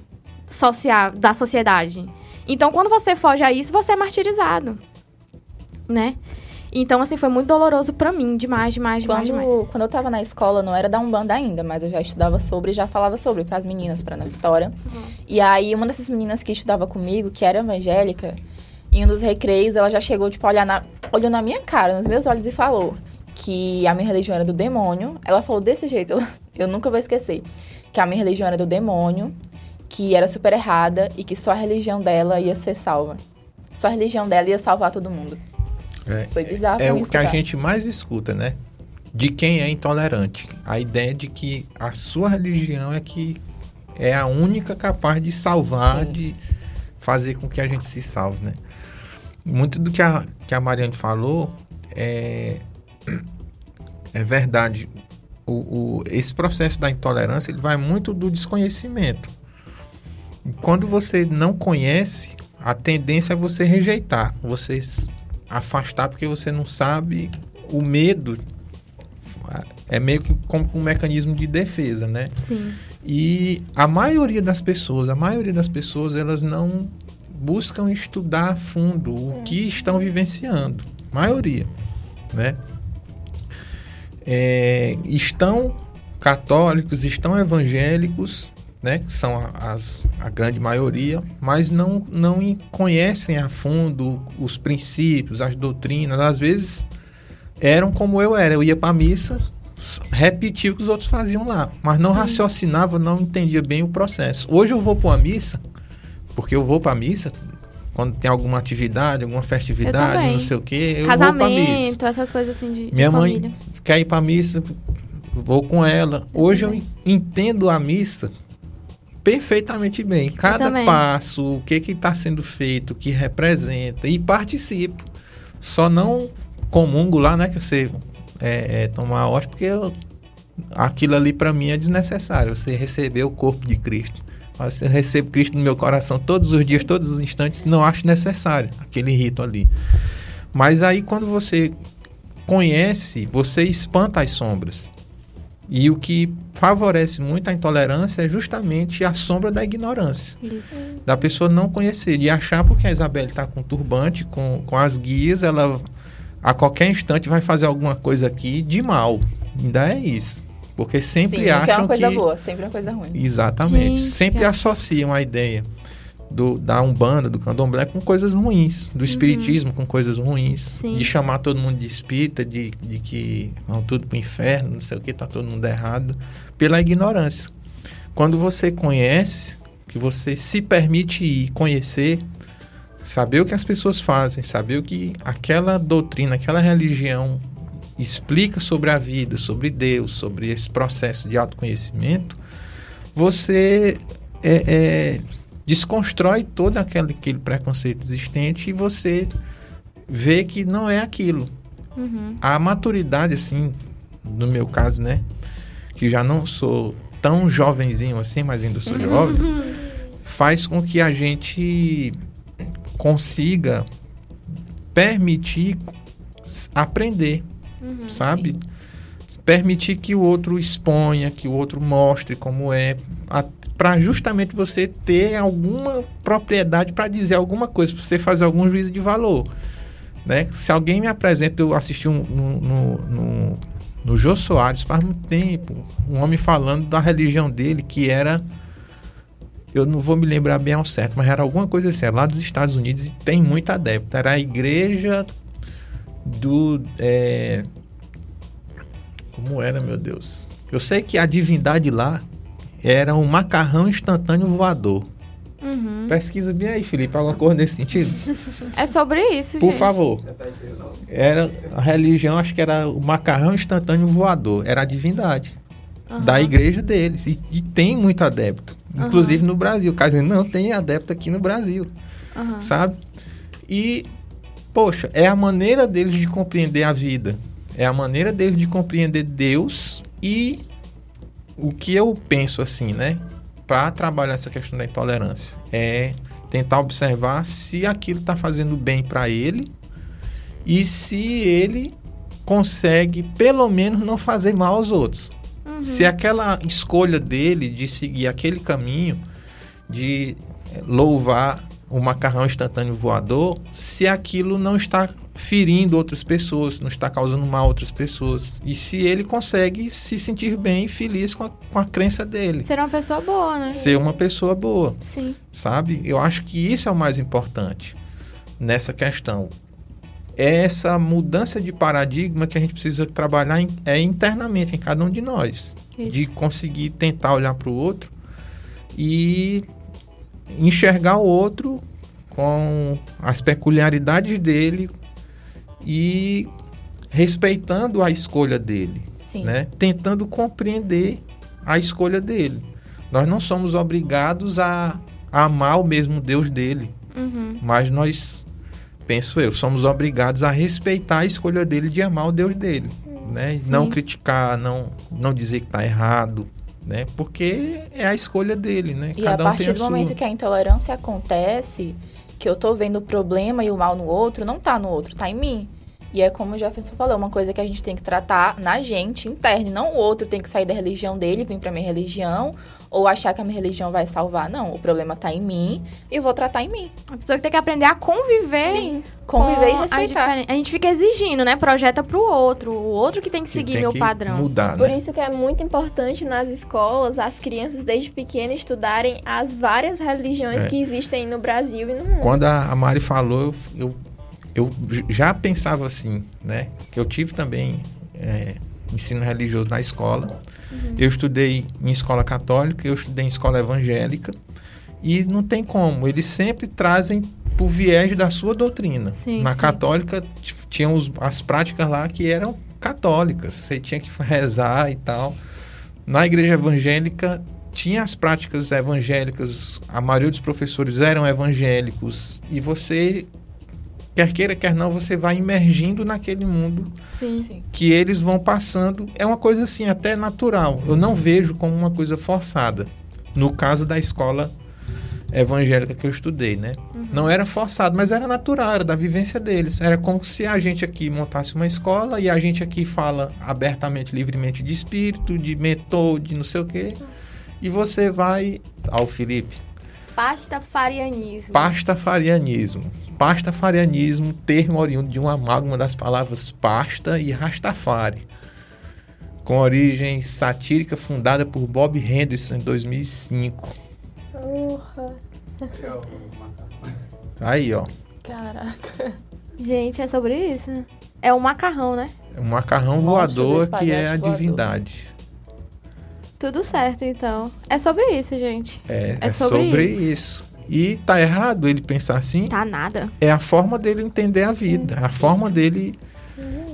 social da sociedade. Então, quando você foge a isso, você é martirizado. Né? Então, assim, foi muito doloroso pra mim. Demais, demais, demais, demais. Quando, quando eu tava na escola, não era da Umbanda ainda, mas eu já estudava sobre e já falava sobre pras meninas, pra Ana Vitória. Uhum. E aí, uma dessas meninas que estudava comigo, que era evangélica, em um dos recreios, ela já chegou, tipo, olhar na, olhou na minha cara, nos meus olhos, e falou que a minha religião era do demônio. Ela falou desse jeito, eu, eu nunca vou esquecer. Que a minha religião era do demônio, que era super errada e que só a religião dela ia ser salva. Só a religião dela ia salvar todo mundo. É, Foi bizarro É mim o que a escutar. gente mais escuta, né? De quem é intolerante. A ideia de que a sua religião é que é a única capaz de salvar, Sim. de fazer com que a gente se salve, né? Muito do que a, que a Mariane falou é, é verdade. O, o- esse processo da intolerância ele vai muito do desconhecimento. Quando você não conhece, a tendência é você rejeitar, você afastar porque você não sabe. O medo é meio que como um mecanismo de defesa, né? Sim. E a maioria das pessoas, a maioria das pessoas, elas não buscam estudar a fundo o que estão vivenciando. Maioria, né? É, estão católicos, estão evangélicos, né, que são a- as, a grande maioria, mas não, não em- conhecem a fundo os princípios, as doutrinas. Às vezes eram como eu era, eu ia para a missa, repetia o que os outros faziam lá, mas não Sim. raciocinava, não entendia bem o processo. Hoje eu vou para uma missa, porque eu vou para a missa quando tem alguma atividade, alguma festividade, não sei o quê, eu vou para a missa. Casamento, essas coisas assim de, de Minha mãe família. quer ir para missa, vou com ela. Hoje eu também. entendo a missa perfeitamente bem. Cada passo, o que que está sendo feito, o que representa e participo. Só não comungo lá, né, que você é, é, tomar a hóstia, porque eu- aquilo ali para mim é desnecessário. Você receber o corpo de Cristo. Mas eu recebo Cristo no meu coração todos os dias, todos os instantes, não acho necessário aquele rito ali. Mas aí quando você conhece, você espanta as sombras. E o que favorece muito a intolerância é justamente a sombra da ignorância. Isso. Da pessoa não conhecer, de achar porque a Isabelle está com turbante, com, com as guias, ela a qualquer instante vai fazer alguma coisa aqui de mal. Ainda é isso. Porque sempre Sim, nunca é acham uma coisa que... boa, sempre é uma coisa ruim. Exatamente. Gente, Sempre que associam a ideia do, da Umbanda, do Candomblé com coisas ruins, do Espiritismo com coisas ruins, Uhum. Sim. de chamar todo mundo de espírita, de, de que vão tudo pro inferno, não sei o que, tá todo mundo errado, pela ignorância. Quando você conhece, que você se permite ir conhecer, saber o que as pessoas fazem, saber o que aquela doutrina, aquela religião explica sobre a vida, sobre Deus, sobre esse processo de autoconhecimento, você é, é, desconstrói todo aquele, aquele preconceito existente e você vê que não é aquilo. Uhum. A maturidade, assim, no meu caso, né, que já não sou tão jovenzinho assim, mas ainda sou jovem, faz com que a gente consiga permitir aprender Uhum. sabe? Permitir que o outro exponha, que o outro mostre como é, para justamente você ter alguma propriedade para dizer alguma coisa, para você fazer algum juízo de valor. Né? Se alguém me apresenta, eu assisti um, no, no, no, Jô Soares faz muito tempo, um homem falando da religião dele, que era. Eu não vou me lembrar bem ao certo, mas era alguma coisa assim, é lá dos Estados Unidos e tem muito adepto. Era a igreja do. é, como era, meu Deus? Eu sei que a divindade lá era um macarrão instantâneo voador. Uhum. Pesquisa bem aí, Felipe, alguma coisa nesse sentido? É sobre isso, Por gente. favor. Era a religião, acho que era o macarrão instantâneo voador. Era a divindade Aham. da igreja deles. E, e tem muito adepto. Aham. Inclusive no Brasil. O cara diz, não tem adepto aqui no Brasil. Sabe? E, poxa, é a maneira deles de compreender a vida. É a maneira deles de compreender Deus e o que eu penso assim, né? Para trabalhar essa questão da intolerância. É tentar observar se aquilo está fazendo bem para ele e se ele consegue, pelo menos, não fazer mal aos outros. Uhum. Se aquela escolha dele de seguir aquele caminho, de louvar o macarrão instantâneo voador, se aquilo não está ferindo outras pessoas, não está causando mal a outras pessoas. E se ele consegue se sentir bem e feliz com a, com a crença dele. Ser uma pessoa boa, né? Ser uma pessoa boa, Sim. sabe? Eu acho que isso é o mais importante nessa questão. Essa mudança de paradigma que a gente precisa trabalhar in- é internamente em cada um de nós Isso. de conseguir tentar olhar para o outro e enxergar o outro com as peculiaridades dele e respeitando a escolha dele, Sim. né? Tentando compreender a escolha dele. Nós não somos obrigados a, a amar o mesmo Deus dele, Uhum. mas nós, penso eu, somos obrigados a respeitar a escolha dele de amar o Deus dele, né? Sim. Não criticar, não, não dizer que está errado, né? Porque é a escolha dele, né? E a um tem partir do sua. momento que a intolerância acontece, que eu tô vendo o problema e o mal no outro, não tá no outro, tá em mim. E é como o Jefferson falou, uma coisa que a gente tem que tratar na gente, interna, e não o outro tem que sair da religião dele, vir pra minha religião, ou achar que a minha religião vai salvar. Não, o problema tá em mim e eu vou tratar em mim. A pessoa que tem que aprender a conviver. Sim, conviver e respeitar. A gente fica exigindo, né? Projeta pro outro. O outro que tem que Que seguir tem meu que padrão. Mudar, Por né? isso que é muito importante nas escolas as crianças desde pequenas estudarem as várias religiões É. que existem no Brasil e no mundo. Quando a a Mari falou, eu, eu, eu já pensava assim, né? Que eu tive também é, ensino religioso na escola. Eu estudei em escola católica, eu estudei em escola evangélica. E não tem como, eles sempre trazem por viés da sua doutrina. Sim, na sim. católica tinham as práticas lá que eram católicas, você tinha que rezar e tal. Na igreja evangélica tinha as práticas evangélicas, a maioria dos professores eram evangélicos e você quer queira quer não, você vai imergindo naquele mundo Sim. Sim. que eles vão passando. É uma coisa assim até natural. Eu não vejo como uma coisa forçada. No caso da escola evangélica que eu estudei, né? Não era forçado, mas era natural, era da vivência deles. Era como se a gente aqui montasse uma escola e a gente aqui fala abertamente, livremente de espírito, de mentor, de não sei o quê. E você vai ao Felipe, Pastafarianismo. pastafarianismo. Pastafarianismo, termo oriundo de uma amálgama das palavras pasta e rastafari. Com origem satírica fundada por Bob Henderson em 2005. Porra. Aí, ó. Caraca. Gente, é sobre isso. É o macarrão, né? É um macarrão do voador que é a voador. divindade. Tudo certo, então. É sobre isso, gente. É, É é sobre sobre, isso. isso. E tá errado ele pensar assim. Tá nada. É a forma dele entender a vida. A forma dele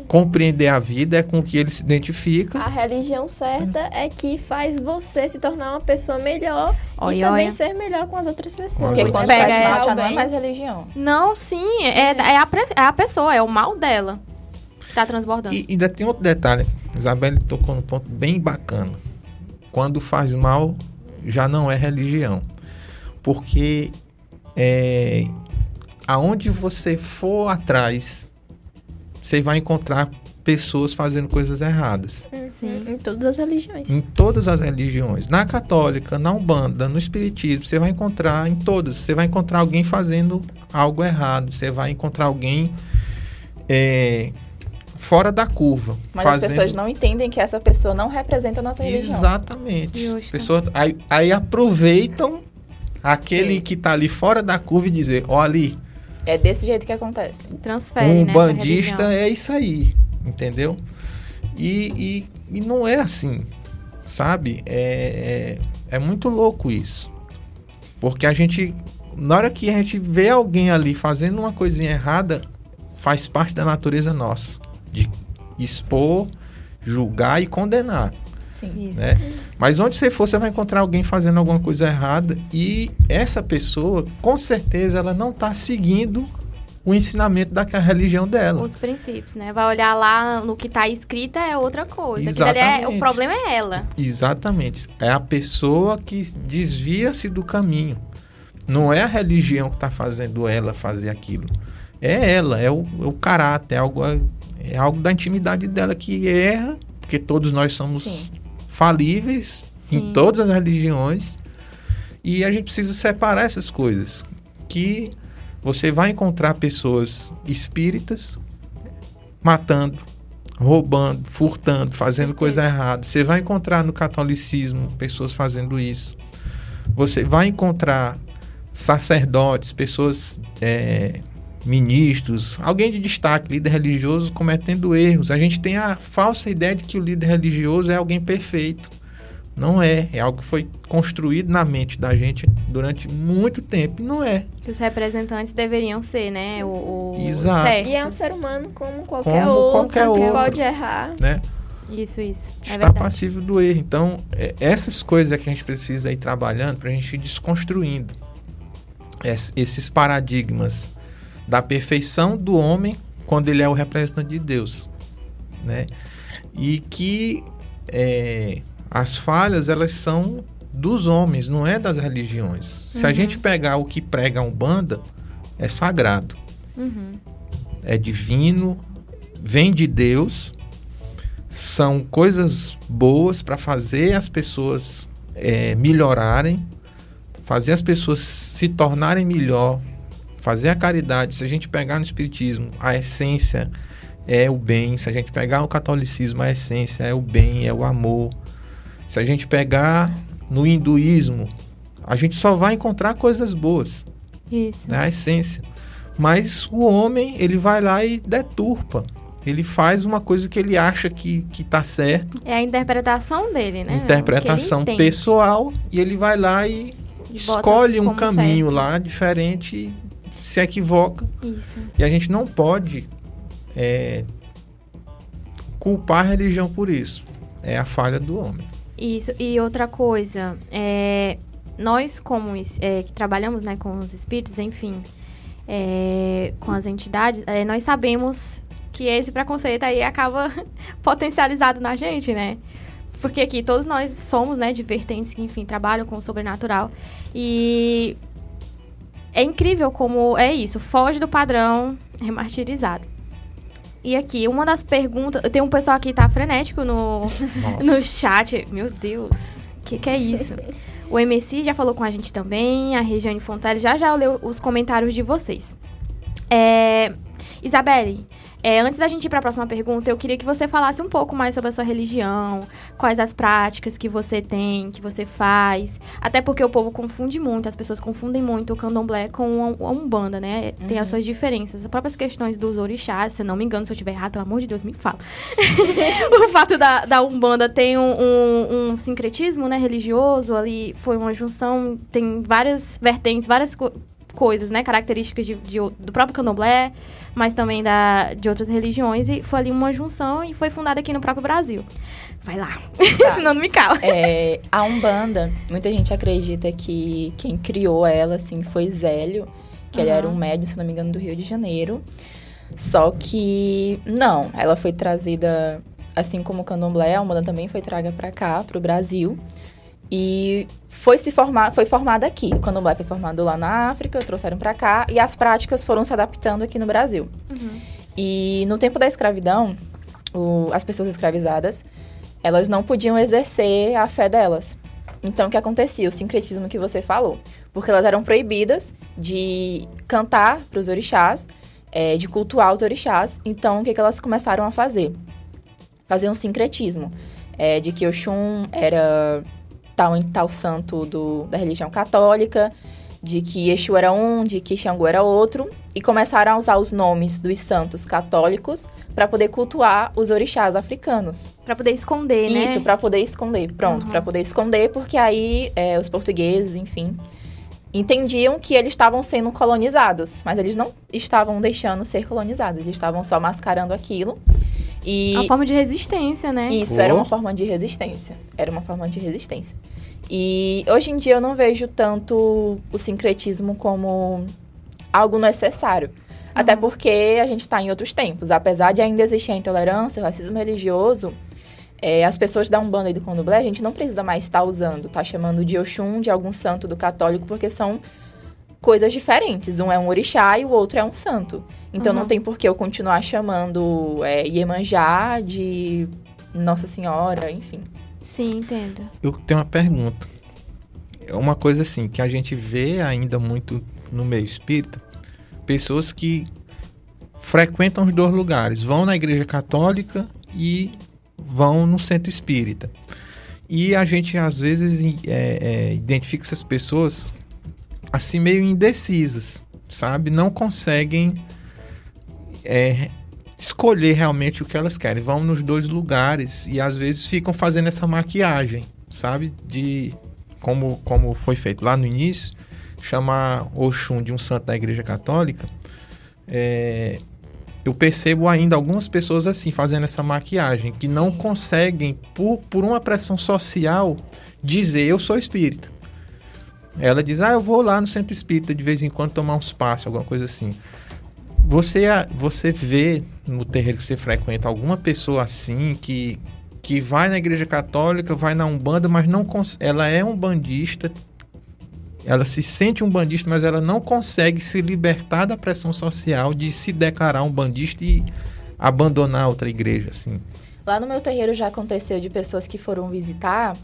compreender a vida é com que ele se identifica. A religião certa é que faz você se tornar uma pessoa melhor e Olha, também ser melhor com as outras pessoas. Porque quando Pega faz mal, já não é mais religião. Não, sim. É, é, a, é a pessoa, é o mal dela. que Tá transbordando. E ainda tem outro detalhe. Isabelle tocou num ponto bem bacana. Quando faz mal, já não é religião. Porque é, aonde você for atrás, você vai encontrar pessoas fazendo coisas erradas. Sim. Em todas as religiões. Em todas as religiões. Na católica, na umbanda, no espiritismo, você vai encontrar em todas. Você vai encontrar alguém fazendo algo errado. Você vai encontrar alguém é, fora da curva. Mas fazendo... as pessoas não entendem que essa pessoa não representa a nossa religião. Exatamente. As pessoas aí, aí aproveitam aquele Sim. que tá ali fora da curva e dizer, ó ali, É desse jeito que acontece. Transfere, um né? bandista é isso aí, entendeu? E, e, e não é assim, sabe? É, é, é muito louco isso. Porque a gente, na hora que a gente vê alguém ali fazendo uma coisinha errada, faz parte da natureza nossa. De expor, julgar e condenar. Sim. Né? Mas onde você for, você vai encontrar alguém fazendo alguma coisa errada e essa pessoa, com certeza, ela não está seguindo o ensinamento da religião dela. Os princípios, né? Vai olhar lá no que tá escrito é outra coisa. Ali é- o Exatamente. problema é ela. Exatamente. É a pessoa que desvia-se do caminho. Não é a religião que está fazendo ela fazer aquilo. É ela, é o, é o caráter, é algo, é algo da intimidade dela que erra, porque todos nós somos Sim. Falíveis Sim. em todas as religiões. E a gente precisa separar essas coisas. Que você vai encontrar pessoas espíritas matando, roubando, furtando, fazendo coisa errada. Você vai encontrar no catolicismo pessoas fazendo isso. Você vai encontrar sacerdotes, pessoas, é, ministros, alguém de destaque, líder religioso cometendo erros. A gente tem a falsa ideia de que o líder religioso é alguém perfeito. Não é. É algo que foi construído na mente da gente durante muito tempo. E não é. Que os representantes deveriam ser, né? O, o Exato. certos. E é um ser humano como qualquer Como outro, qualquer que outro. pode errar. Né? Isso, isso. É Está verdade. passivo do erro. Então, é, essas coisas é que a gente precisa ir trabalhando para a gente ir desconstruindo es- esses paradigmas da perfeição do homem quando ele é o representante de Deus, né? E que é, as falhas elas são dos homens, não é das religiões. Se a Uhum. gente pegar o que prega a Umbanda, é sagrado, Uhum. é divino, vem de Deus, são coisas boas para fazer as pessoas é, melhorarem, fazer as pessoas se tornarem melhor, fazer a caridade. Se a gente pegar no Espiritismo, a essência é o bem. Se a gente pegar o catolicismo, a essência é o bem, é o amor. Se a gente pegar no hinduísmo, a gente só vai encontrar coisas boas. Isso. Né? A essência. Mas o homem, ele vai lá e deturpa. Ele faz uma coisa que ele acha que, que tá certo. É a interpretação dele, né? Interpretação pessoal. E ele vai lá e, E escolhe um caminho certo. lá diferente, se equivoca. Isso. E a gente não pode é, culpar a religião por isso. É a falha do homem. Isso. E outra coisa, é, nós como é, que trabalhamos né, com os espíritos, enfim, é, com as entidades, é, nós sabemos que esse preconceito aí acaba potencializado na gente, né? Porque aqui todos nós somos, né, de vertentes que, enfim, trabalham com o sobrenatural. E é incrível como é isso, foge do padrão, é martirizado. E aqui, uma das perguntas. Tem um pessoal aqui que tá frenético no, Nossa. no chat. Meu Deus, o que, que é isso? O MC já falou com a gente também, a Regiane Fontelli já já leu os comentários de vocês. É, Isabelle, é, antes da gente ir para a próxima pergunta, eu queria que você falasse um pouco mais sobre a sua religião, quais as práticas que você tem, que você faz. Até porque o povo confunde muito, as pessoas confundem muito o candomblé com a umbanda, né? Tem as Uhum. suas diferenças. As próprias questões dos orixás, se eu não me engano, se eu estiver errado, pelo amor de Deus, me fala. o fato da, da Umbanda tem um, um- um sincretismo né, religioso ali, foi uma junção, tem várias vertentes, várias coisas, né, características de, de o- do próprio candomblé, mas também da, de outras religiões, e foi ali uma junção e foi fundada aqui no próprio Brasil. Vai lá, Tá. senão não me cala. É, a Umbanda, muita gente acredita que quem criou ela, assim, foi Zélio, que ele Aham. era um médium, se não me engano, do Rio de Janeiro. Só que, não, ela foi trazida, assim como o candomblé, a Umbanda também foi traga pra cá, pro Brasil. E foi se formar, foi formada aqui. O candomblé foi formado lá na África, trouxeram pra cá, e as práticas foram se adaptando aqui no Brasil. E no tempo da escravidão, o- as pessoas escravizadas, elas não podiam exercer a fé delas. Então, o que acontecia? O sincretismo que você falou. Porque elas eram proibidas de cantar para os orixás, é, de cultuar os orixás. Então, o que, que elas começaram a fazer? Fazer um sincretismo. é, de que Oxum era tal, tal santo do, da religião católica, de que Exu era um, de que Xangô era outro. E começaram a usar os nomes dos santos católicos para poder cultuar os orixás africanos. Pra poder esconder, né? Isso, pra poder esconder. Pronto, Uhum. pra poder esconder, porque aí é, os portugueses, enfim, entendiam que eles estavam sendo colonizados, mas eles não estavam deixando ser colonizados, eles estavam só mascarando aquilo. E É uma forma de resistência, né? isso Oh. era uma forma de resistência. Era uma forma de resistência. E hoje em dia eu não vejo tanto o sincretismo como algo necessário. Até porque a gente está em outros tempos. Apesar de ainda existir a intolerância, o racismo religioso, é, as pessoas da Umbanda e do Candomblé, a gente não precisa mais estar usando, tá chamando de Oxum, de algum santo do católico, porque são coisas diferentes. Um é um orixá e o outro é um santo. Então Uhum. não tem por que eu continuar chamando é, Iemanjá de Nossa Senhora, enfim. Sim, entendo. Eu tenho uma pergunta. É uma coisa assim que a gente vê ainda muito no meio espírita, pessoas que frequentam os dois lugares, vão na igreja católica e vão no centro espírita. E a gente às vezes é, é, identifica essas pessoas assim meio indecisas, sabe? Não conseguem é, escolher realmente o que elas querem. Vão nos dois lugares e às vezes ficam fazendo essa maquiagem, sabe? De como, como foi feito lá no início, chamar Oxum de um santo da Igreja Católica. é, eu percebo ainda algumas pessoas assim fazendo essa maquiagem que não conseguem por, por uma pressão social dizer eu sou espírita. Ela diz: "Ah, eu vou lá no centro espírita de vez em quando tomar uns passos, alguma coisa assim". Você você vê no terreiro que você frequenta alguma pessoa assim que que vai na igreja católica, vai na Umbanda, mas não ela é um bandista. Ela se sente um bandista, mas ela não consegue se libertar da pressão social de se declarar um bandista e abandonar outra igreja, assim. Lá no meu terreiro já aconteceu de pessoas que foram visitar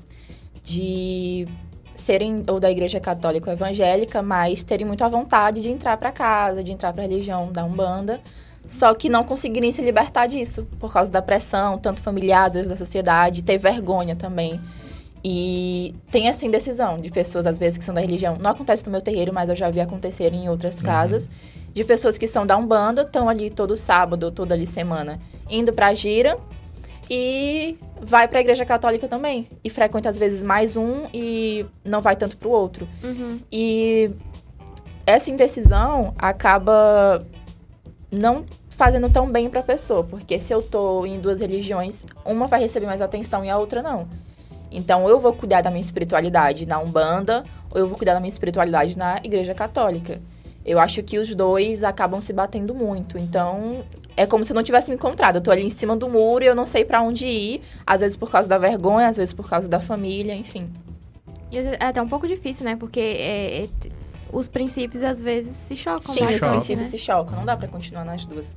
de serem ou da igreja católica ou evangélica, mas terem muito a vontade de entrar para casa, de entrar para a religião da Umbanda, só que não conseguirem se libertar disso por causa da pressão, tanto familiar, às vezes da sociedade, ter vergonha também. E tem essa indecisão de pessoas, às vezes, que são da religião. Não acontece no meu terreiro, mas eu já vi acontecer em outras casas. De pessoas que são da Umbanda, estão ali todo sábado, toda ali semana, indo pra gira e vai pra igreja católica também. E frequenta, às vezes, mais um e não vai tanto pro outro. Uhum. E essa indecisão acaba não fazendo tão bem pra pessoa, porque se eu tô em duas religiões, uma vai receber mais atenção e a outra não. Então, eu vou cuidar da minha espiritualidade na Umbanda, ou eu vou cuidar da minha espiritualidade na Igreja Católica. Eu acho que os dois acabam se batendo muito. Então, é como se eu não tivesse me encontrado. Eu tô ali em cima do muro e eu não sei pra onde ir. Às vezes por causa da vergonha, às vezes por causa da família, enfim. E é até um pouco difícil, né? Porque é, é, os princípios às vezes se chocam Sim, os bastante, chocam. princípios né? se chocam. Não dá pra continuar nas duas.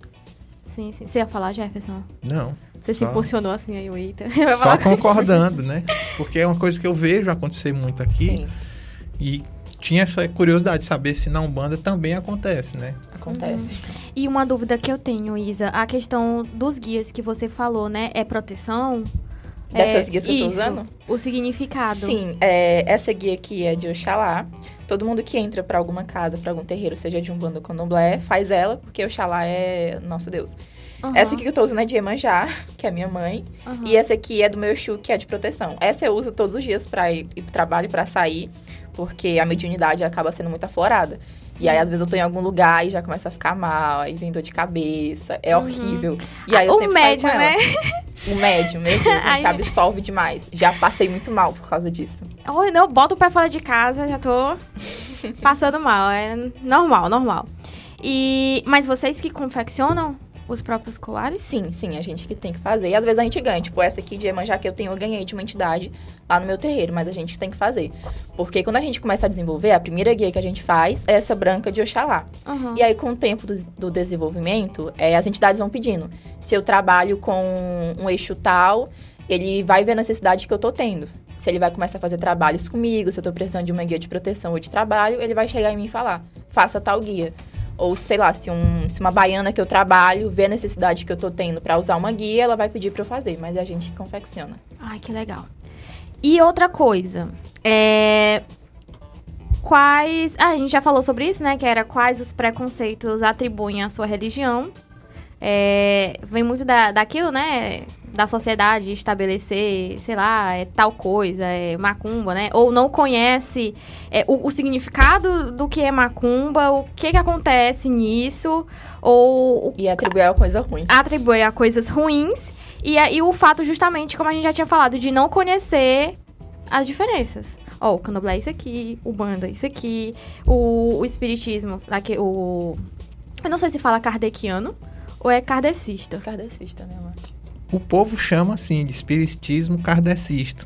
Sim, sim. Você ia falar, Jefferson? Não. Você se Só- impulsionou assim aí, o Eita. Só concordando, né? Porque é uma coisa que eu vejo acontecer muito aqui Sim, e tinha essa curiosidade de saber se na Umbanda também acontece, né? acontece. E uma dúvida que eu tenho, Isa, a questão dos guias que você falou, né? É proteção? Dessas É, guias que eu tô isso, usando? O significado. Sim, é, essa guia aqui é de Oxalá. Todo mundo que entra pra alguma casa, pra algum terreiro, seja de um bando ou candomblé, faz ela, porque Oxalá é nosso Deus. Aham, Essa aqui que eu tô usando é de Iemanjá, que é minha mãe. aham. E essa aqui é do meu Exu, que é de proteção. Essa eu uso todos os dias pra ir, ir pro trabalho, pra sair, porque a mediunidade acaba sendo muito aflorada. E aí, às vezes, eu tô em algum lugar e já começa a ficar mal, aí vem dor de cabeça, é Uhum. horrível. E aí eu o sempre saio médium, com ela. né? O médium, meu Deus, a gente Ai, absorve demais. Já passei muito mal por causa disso. Oi, não, bota o pé fora de casa, já tô passando mal. É normal, normal. E, mas vocês que confeccionam os próprios colares? Sim, sim, a gente que tem que fazer. E às vezes a gente ganha. Tipo, essa aqui de Iemanjá que eu tenho, eu ganhei de uma entidade lá no meu terreiro, mas a gente que tem que fazer. Porque quando a gente começa a desenvolver, a primeira guia que a gente faz é essa branca de Oxalá. Aham. E aí, com o tempo do, do desenvolvimento, é, as entidades vão pedindo. Se eu trabalho com um eixo tal, ele vai ver a necessidade que eu tô tendo. Se ele vai começar a fazer trabalhos comigo, se eu tô precisando de uma guia de proteção ou de trabalho, ele vai chegar em mim e falar, faça tal guia. Ou, sei lá, se, um, se uma baiana que eu trabalho vê a necessidade que eu tô tendo pra usar uma guia, ela vai pedir pra eu fazer, mas é a gente que confecciona. Ai, que legal. E outra coisa, é... Quais... Ah, a gente já falou sobre isso, né? Que era quais os preconceitos atribuem à sua religião. É... Vem muito da, daquilo, né? Da sociedade estabelecer, sei lá, é tal coisa, é macumba, né? Ou não conhece é, o, o significado do que é macumba, o que que acontece nisso, ou E atribuir uma coisa ruim. atribui a coisas ruins e, a- e o fato justamente, como a gente já tinha falado, de não conhecer as diferenças. Ó, o candomblé é isso aqui, o banda é isso aqui, o, o espiritismo, aqui, o... Eu não sei se fala kardeciano ou é kardecista. Kardecista, né, mano? O povo chama assim de espiritismo kardecista.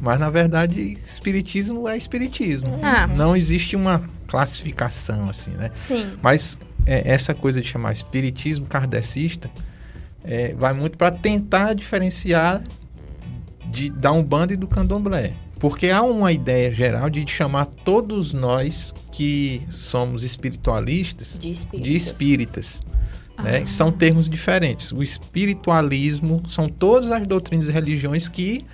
Mas na verdade, espiritismo é espiritismo. Ah, Não existe uma classificação assim, né? sim. Mas é, essa coisa de chamar espiritismo kardecista é, vai muito para tentar diferenciar de, da Umbanda e do Candomblé. Porque há uma ideia geral de chamar todos nós que somos espiritualistas De espírito. de espíritas. Né? Ah. São termos diferentes. O espiritualismo são todas as doutrinas e religiões que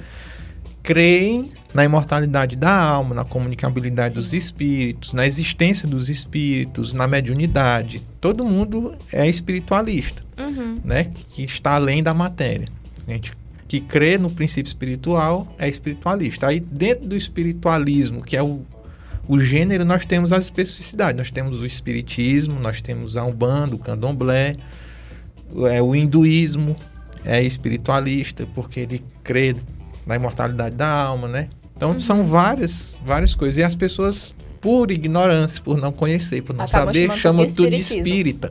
creem na imortalidade da alma, na comunicabilidade Sim. dos espíritos, na existência dos espíritos, na mediunidade. Todo mundo é espiritualista, Uhum. né? Que está além da matéria. A gente que crê no princípio espiritual é espiritualista. Aí dentro do espiritualismo, que é o o gênero, nós temos as especificidades. Nós temos o espiritismo, nós temos a Umbanda, o candomblé, o- é, o hinduísmo é espiritualista, porque ele crê na imortalidade da alma, né? Então Uhum. são várias, várias coisas. E as pessoas, por ignorância, por não conhecer, por não Acabam saber, chamam tudo de tudo de espiritismo. espírita.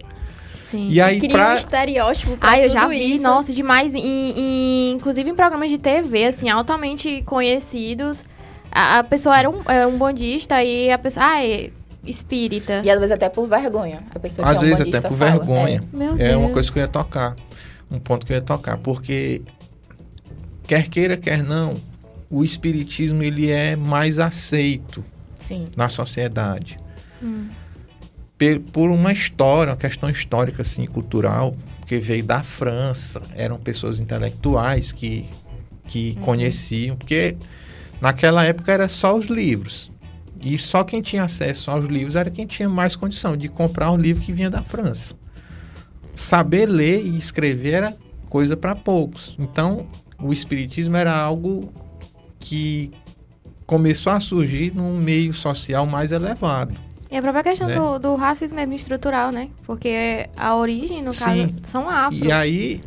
Sim. E aí, Cria um pra, estereótipo pra Ai, eu tudo já vi, isso. nossa, demais, em, em- inclusive em programas de TV, assim, altamente conhecidos. A, a pessoa era um, é um bandista e a pessoa, ah, é espírita. E às vezes até por vergonha. A pessoa às que é um vezes até por fala. vergonha. Meu É uma coisa que eu ia tocar. um ponto que eu ia tocar, porque quer queira, quer não, o espiritismo ele é mais aceito Sim. na sociedade. Hum. Por uma história, uma questão histórica, assim, cultural, que veio da França, eram pessoas intelectuais que, que conheciam, porque naquela época era só os livros. E só quem tinha acesso aos livros era quem tinha mais condição de comprar um livro que vinha da França. Saber ler e escrever era coisa para poucos. Então, o espiritismo era algo que começou a surgir num meio social mais elevado. E a própria questão Né? do, do racismo mesmo estrutural, né? Porque a origem, no caso, Sim. são afros. E aí,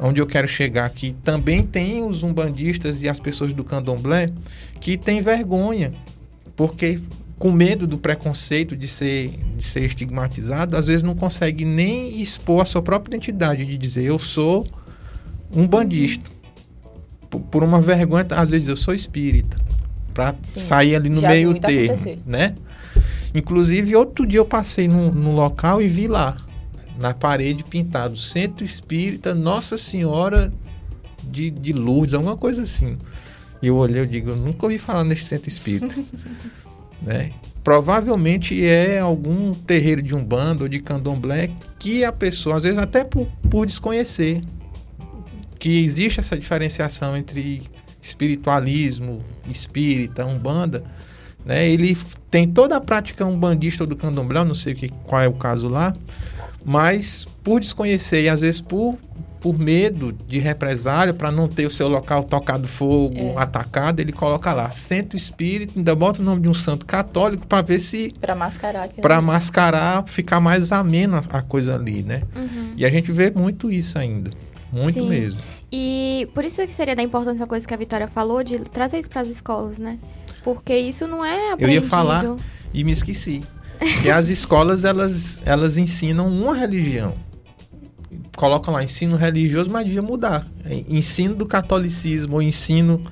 onde eu quero chegar aqui, também tem os umbandistas e as pessoas do candomblé que têm vergonha, porque com medo do preconceito de ser, de ser estigmatizado, às vezes não consegue nem expor a sua própria identidade, de dizer eu sou um bandista. Por, por uma vergonha, às vezes eu sou espírita, para sair ali no meio termo, acontecer. né? Inclusive, outro dia eu passei num, num local e vi lá, na parede pintado, Centro Espírita Nossa Senhora de, de Lourdes, alguma coisa assim. E eu olhei e digo, eu nunca ouvi falar nesse Centro Espírita. né? Provavelmente é algum terreiro de Umbanda ou de Candomblé que a pessoa, às vezes até por, por desconhecer, que existe essa diferenciação entre espiritualismo, espírita, Umbanda, né? Ele tem toda a prática umbandista do candomblé, eu não sei que, qual é o caso lá, mas por desconhecer e às vezes por, por medo de represália, para não ter o seu local tocado fogo, É. atacado, ele coloca lá Centro Espírita, ainda bota o nome de um santo católico para ver se Pra mascarar para mascarar, ficar mais amena a coisa ali, né? Uhum. E a gente vê muito isso ainda, muito Sim. mesmo. E por isso que seria da importância a coisa que a Vitória falou de trazer isso para as escolas, né? Porque isso não é Eu aprendido. ia falar e me esqueci. Que as escolas elas, elas ensinam uma religião. Colocam lá ensino religioso, mas devia mudar. Ensino do catolicismo ou ensino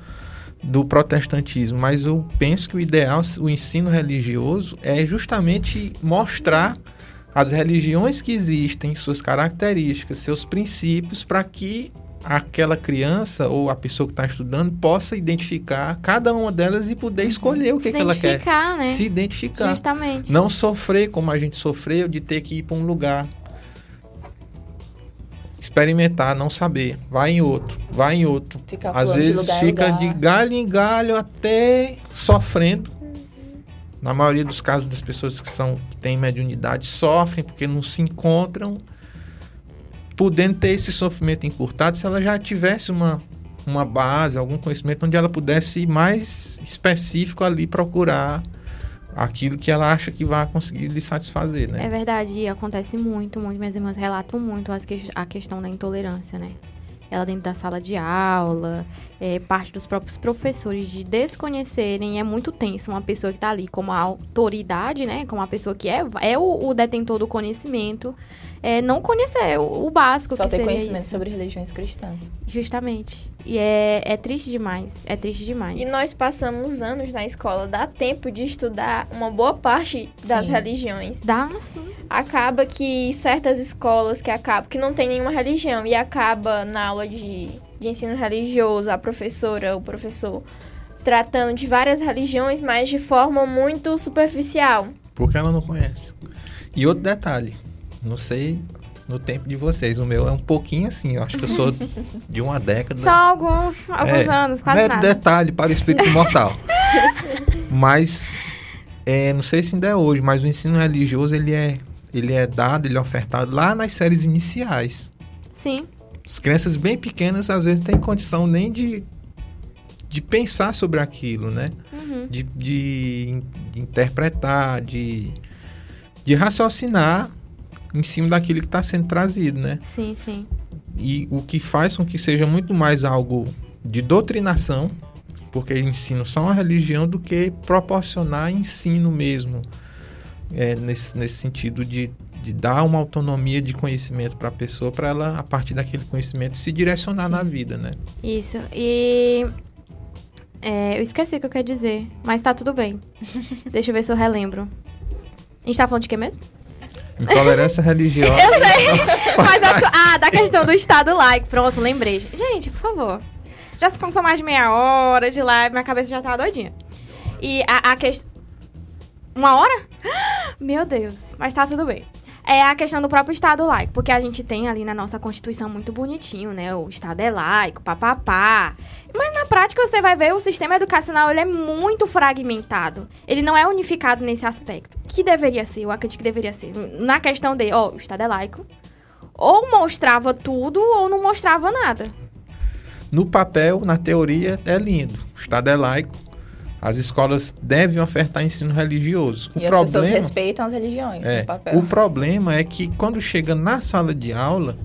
do protestantismo. Mas eu penso que o ideal, o ensino religioso, é justamente mostrar as religiões que existem, suas características, seus princípios, para que aquela criança ou a pessoa que está estudando possa identificar cada uma delas e poder escolher o que, que ela quer identificar, né? se identificar. Justamente. Não sofrer como a gente sofreu de ter que ir para um lugar. Experimentar, não saber. Vai em outro, vai em outro. Ficar Às de vezes lugar em fica lugar. de galho em galho até sofrendo. Na maioria dos casos das pessoas que são que têm mediunidade sofrem porque não se encontram, podendo ter esse sofrimento encurtado se ela já tivesse uma uma base, algum conhecimento onde ela pudesse ir mais específico ali procurar aquilo que ela acha que vai conseguir lhe satisfazer, né? É verdade, acontece muito, muito. Minhas irmãs relatam muito que- a questão da intolerância, né? Ela dentro da sala de aula, é, parte dos próprios professores de desconhecerem. É muito tenso uma pessoa que está ali como a autoridade, né? Como a pessoa que é, é o, o detentor do conhecimento. É, não conhecer o, o básico Só que ter seria conhecimento isso. sobre religiões cristãs. Justamente. E é, é triste demais. É triste demais. E nós passamos anos na escola, dá tempo de estudar uma boa parte das Sim. religiões. Dá, sim. Acaba que certas escolas que acabam que não tem nenhuma religião e acaba na aula de, de ensino religioso a professora, o professor tratando de várias religiões, mas de forma muito superficial. Porque ela não conhece. E outro detalhe, não sei no tempo de vocês, o meu é um pouquinho assim, eu acho que eu sou de uma década. Só alguns, alguns É, anos, quase Mero nada. detalhe para o espírito mortal. mas é, não sei se ainda é hoje, mas o ensino religioso ele é, ele é dado, ele é ofertado lá nas séries iniciais. Sim. As crianças bem pequenas às vezes têm condição nem de, de pensar sobre aquilo, né? Uhum. De, de, de interpretar, de, de raciocinar em cima daquilo que está sendo trazido, né? Sim, sim. E o que faz com que seja muito mais algo de doutrinação, porque ensino só uma religião, do que proporcionar ensino mesmo, é, nesse, nesse sentido de, de dar uma autonomia de conhecimento para a pessoa, para ela, a partir daquele conhecimento, se direcionar Sim. na vida, né? Isso. E. é, eu esqueci o que eu quero dizer, mas tá tudo bem. Deixa eu ver se eu relembro. A gente tá falando de quê mesmo? Intolerância religiosa. Eu sei. Mas a, ah, da questão do Estado laico. Pronto, lembrei. Gente, por favor. Já se passou mais de meia hora de live, minha cabeça já tá doidinha. E a, a questão. Uma hora? Meu Deus, mas tá tudo bem. É a questão do próprio Estado laico, porque a gente tem ali na nossa Constituição muito bonitinho, né? O Estado é laico, papapá. Mas na prática você vai ver o sistema educacional, ele é muito fragmentado. Ele não é unificado nesse aspecto. Que deveria ser, eu acredito que deveria ser. Na questão de, ó, o Estado é laico. Ou mostrava tudo ou não mostrava nada. No papel, na teoria, é lindo. O Estado é laico. As escolas devem ofertar ensino religioso. O E as pessoas problema respeitam as religiões é, no papel. o problema é que quando chega na sala de aula,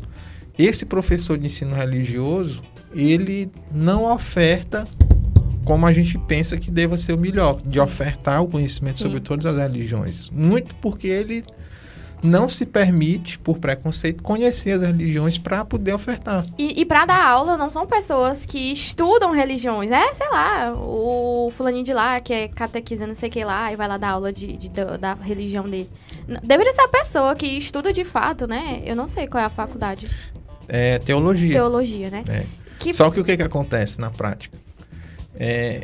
esse professor de ensino religioso, ele não oferta como a gente pensa que deva ser o melhor, de ofertar o conhecimento Sim. sobre todas as religiões. Muito porque ele não se permite, por preconceito, conhecer as religiões para poder ofertar. E, e para dar aula, não são pessoas que estudam religiões. É, sei lá, o fulaninho de lá, que é catequista, não sei o que lá, e vai lá dar aula de, de- da, da religião dele. Deveria ser a pessoa que estuda de fato, né? Eu não sei qual é a faculdade. É teologia. Teologia, né? É. Que- Só que o que, que acontece na prática? É,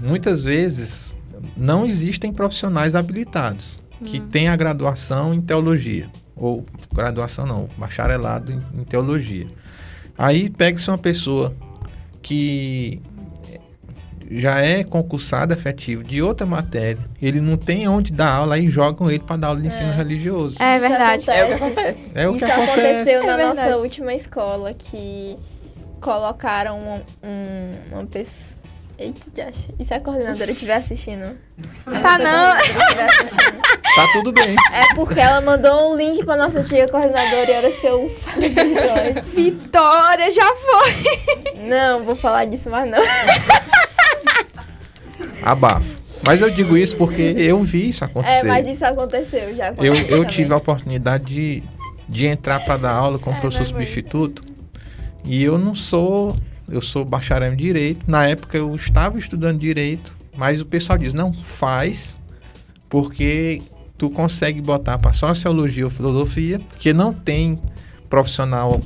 muitas vezes não existem profissionais habilitados que Hum. têm a graduação em teologia. Ou graduação não, bacharelado em, em teologia. Aí pega-se uma pessoa que já é concursado efetivo de outra matéria, ele não tem onde dar aula, aí jogam ele para dar aula de ensino É. religioso. É Isso verdade. É o que acontece. É o Isso que acontece. aconteceu na É nossa última escola, que colocaram um, um- uma pessoa... Eita, Josh, e se a coordenadora estiver assistindo? Tá não. Assistindo. Tá tudo bem. É porque ela mandou um link pra nossa tia coordenadora e horas que eu falei Vitória. Vitória, já foi! Não, vou falar disso mais não. Abafo. Mas eu digo isso porque eu vi isso acontecer. É, mas isso aconteceu já. Eu, aconteceu eu também. tive a oportunidade de, de entrar para dar aula como É, professor vai. substituto. E eu não sou. Eu sou bacharel em direito. Na época eu estava estudando direito. Mas o pessoal diz: não, faz. Porque tu consegue botar para sociologia ou filosofia. Porque não tem profissional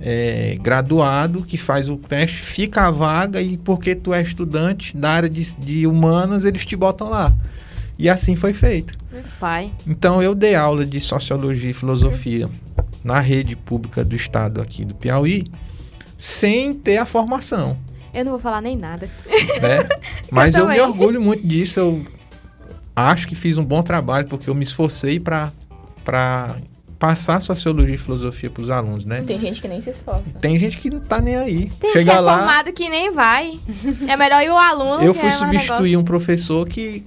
é, graduado que faz o teste, fica a vaga. E porque tu é estudante da área de, de humanas, eles te botam lá. E assim foi feito. Pai. Então eu dei aula de sociologia e filosofia na rede pública do estado aqui do Piauí, sem ter a formação, Eu não vou falar nem nada. né? Mas eu, me também. orgulho muito disso. Eu acho que fiz um bom trabalho porque eu me esforcei para para passar sociologia e filosofia para os alunos, né? Tem gente que nem se esforça. Tem gente que não tá nem aí. Tem gente Chega que é lá, formado que nem vai. É melhor ir o aluno. eu que fui é substituir um professor que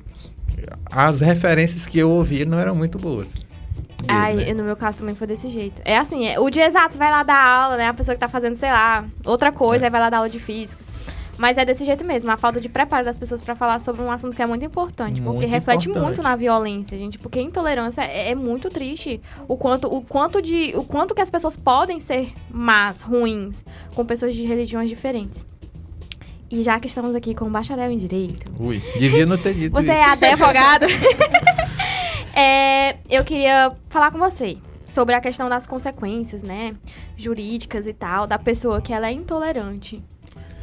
as referências que eu ouvia não eram muito boas. Dele, Ai, né? no meu caso também foi desse jeito. É assim, é, o dia exato vai lá dar aula, né? A pessoa que tá fazendo, sei lá, outra coisa, É. aí vai lá dar aula de física. Mas é desse jeito mesmo, a falta de preparo das pessoas pra falar sobre um assunto que é muito importante, porque Muito reflete importante. muito na violência, gente, porque a intolerância é, é muito triste. O quanto, o quanto de, o quanto que as pessoas podem ser más, ruins, com pessoas de religiões diferentes. E já que estamos aqui com um bacharel em direito, Ui, devia não ter dito você isso. é advogado. É, eu queria falar com você sobre a questão das consequências, né, jurídicas e tal, da pessoa que ela é intolerante.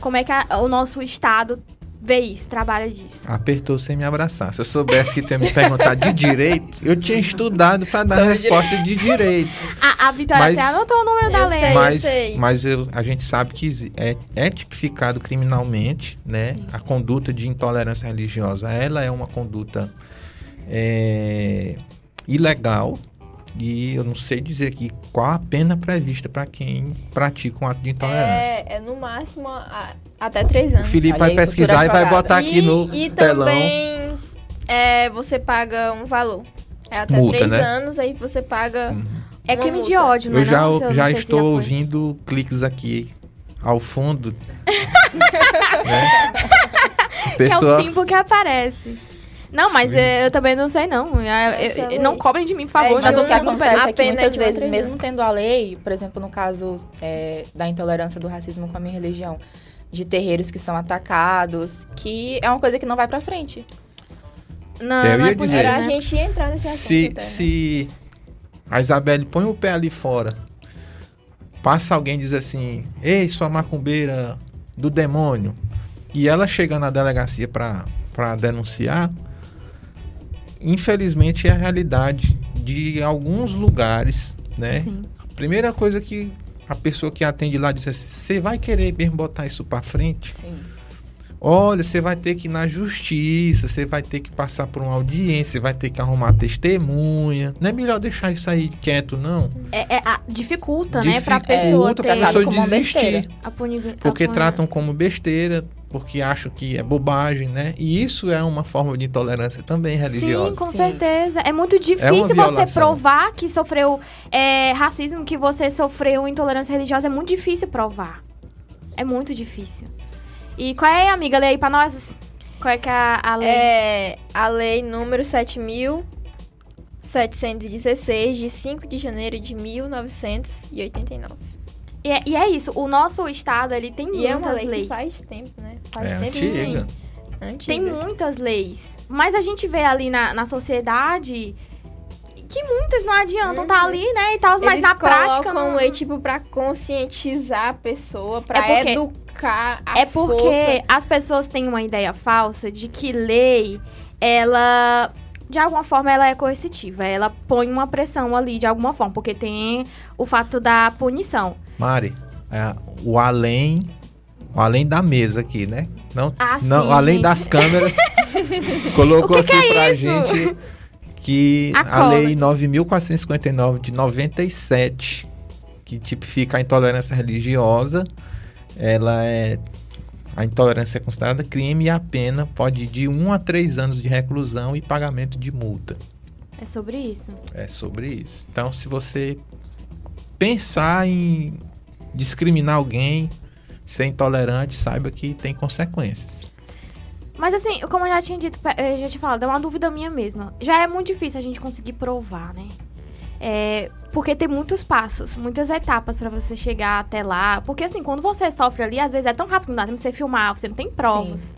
Como é que a- o nosso estado vê isso, trabalha disso? Apertou sem me abraçar. Se eu soubesse que tu ia me perguntar de direito, eu tinha estudado para dar a resposta de direito. A, a Vitória Mas- até anotou o número da lei. sei. eu Mas, sei. mas eu- a gente sabe que é, é tipificado criminalmente, né? Sim. A conduta de intolerância religiosa, ela é uma conduta é, ilegal. E eu não sei dizer aqui qual a pena prevista para quem pratica um ato de intolerância. É, é no máximo a- até três O anos. Felipe Olha vai pesquisar e vai botar aqui e, no e telão. também é, você paga um valor. É até Multa, três né? anos, aí você paga. Uhum. É crime de ódio, né? Eu já, não? Não já estou ouvindo cliques aqui ao fundo. né? Que é Pessoa, o tempo que aparece. Não, mas Sim. eu, eu também não sei, não. Eu- eu- Essa eu- não lei. cobrem de mim, por favor. É, já Mas o que acontece é que é muitas vezes, mesmo tendo a lei, por exemplo, no caso é, da intolerância do racismo com a minha religião, de terreiros que são atacados, que é uma coisa que não vai pra frente. Não, Eu não é ia por dizer. Era a né? gente ia entrar nesse assunto. se, até. se A Isabelle põe o pé ali fora. Passa alguém e diz assim: Ei, sua macumbeira do demônio. E ela chega na delegacia para denunciar. Infelizmente é a realidade de alguns lugares, né? Sim. Primeira coisa que a pessoa que atende lá diz assim: Você vai querer mesmo botar isso para frente? Sim. Olha, você vai ter que ir na justiça, você vai ter que passar por uma audiência, você vai ter que arrumar testemunha. Não é melhor deixar isso aí quieto, não? É, é, a- dificulta, né, pra Dificulta pessoa pra ter pessoa como uma desistir. besteira. a puni- Porque a puni- tratam como besteira, porque acham que é bobagem, né? E isso é uma forma de intolerância também religiosa. Sim, com Sim. certeza. É muito difícil você violação. provar que sofreu é, racismo, que você sofreu intolerância religiosa. É muito difícil provar. É muito difícil. E qual é, amiga? Lê aí pra nós. Qual é que é a, a lei? É a lei número 7.716, de 5 de janeiro de 1989. E, é, e é isso. O nosso estado, ele tem E é uma muitas lei leis. que faz tempo, né? Faz É tempo. antiga. Antiga. Tem muitas leis. Mas a gente vê ali na, na sociedade que muitas não adiantam Uhum. tá ali, né? E tal, mas Eles na prática colocam não... lei, tipo, pra conscientizar a pessoa, pra É porque- educar a É porque força. as pessoas têm uma ideia falsa de que lei, ela, de alguma forma, ela é coercitiva. Ela põe uma pressão ali, de alguma forma, porque tem o fato da punição. Mari, é, o além, o além da mesa aqui, né? Não, Ah, não sim, além gente. das câmeras, colocou que que aqui é pra isso? gente que A a, lei 9.459 de 97, que tipifica a intolerância religiosa, ela é a intolerância é considerada crime e a pena pode ir de 1 a 3 anos de reclusão e pagamento de multa. É sobre isso. É sobre isso. Então, se você pensar em discriminar alguém, ser intolerante, saiba que tem consequências. Mas assim, como eu já tinha dito, já tinha falado, é uma dúvida minha mesma. Já é muito difícil a gente conseguir provar, né? É, porque tem muitos passos, muitas etapas pra você chegar até lá. Porque assim, quando você sofre ali, às vezes é tão rápido, não dá tempo você filmar, você não tem provas.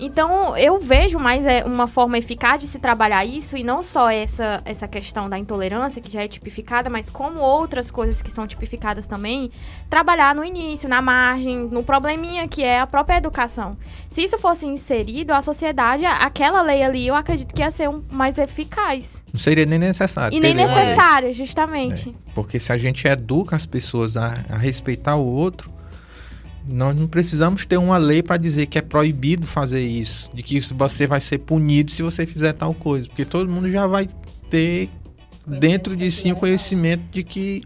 Então, eu vejo mais é, uma forma eficaz de se trabalhar isso, e não só essa, essa questão da intolerância, que já é tipificada, mas como outras coisas que são tipificadas também, trabalhar no início, na margem, no probleminha que é a própria educação. Se isso fosse inserido, a sociedade, aquela lei ali, eu acredito que ia ser um, mais eficaz. Não seria nem necessário. E nem necessária, justamente. Porque se a gente educa as pessoas a, a respeitar o outro, nós não precisamos ter uma lei para dizer que é proibido fazer isso, de que você vai ser punido se você fizer tal coisa, porque todo mundo já vai ter dentro de si o conhecimento de que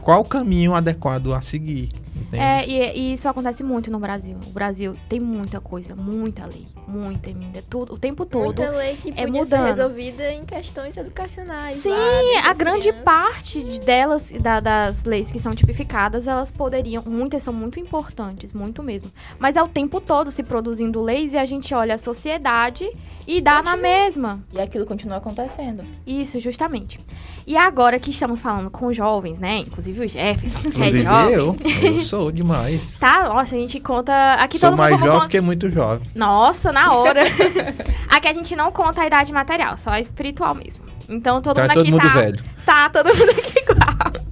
qual o caminho adequado a seguir. É, e, e isso acontece muito no Brasil. O Brasil tem muita coisa, muita lei, muita emenda, tudo, o tempo todo. Muita lei que é podia ser mudando. resolvida em questões educacionais. Sim, lá, a grande crianças. parte de- delas, da- das leis que são tipificadas, elas poderiam, muitas são muito importantes, muito mesmo. Mas é o tempo todo se produzindo leis e a gente olha a sociedade e dá na mesma. E aquilo continua acontecendo. Isso, justamente. E agora que estamos falando com jovens, né? Inclusive o Jefferson, que é Inclusive jovem. eu sou demais. Tá, nossa, a gente conta. Aqui sou todo mundo mais jovem conta- que é muito jovem. Nossa, na hora. aqui a gente não conta a idade material, só a espiritual mesmo. Então todo é mundo todo aqui mundo tá. velho. Tá, todo mundo aqui igual.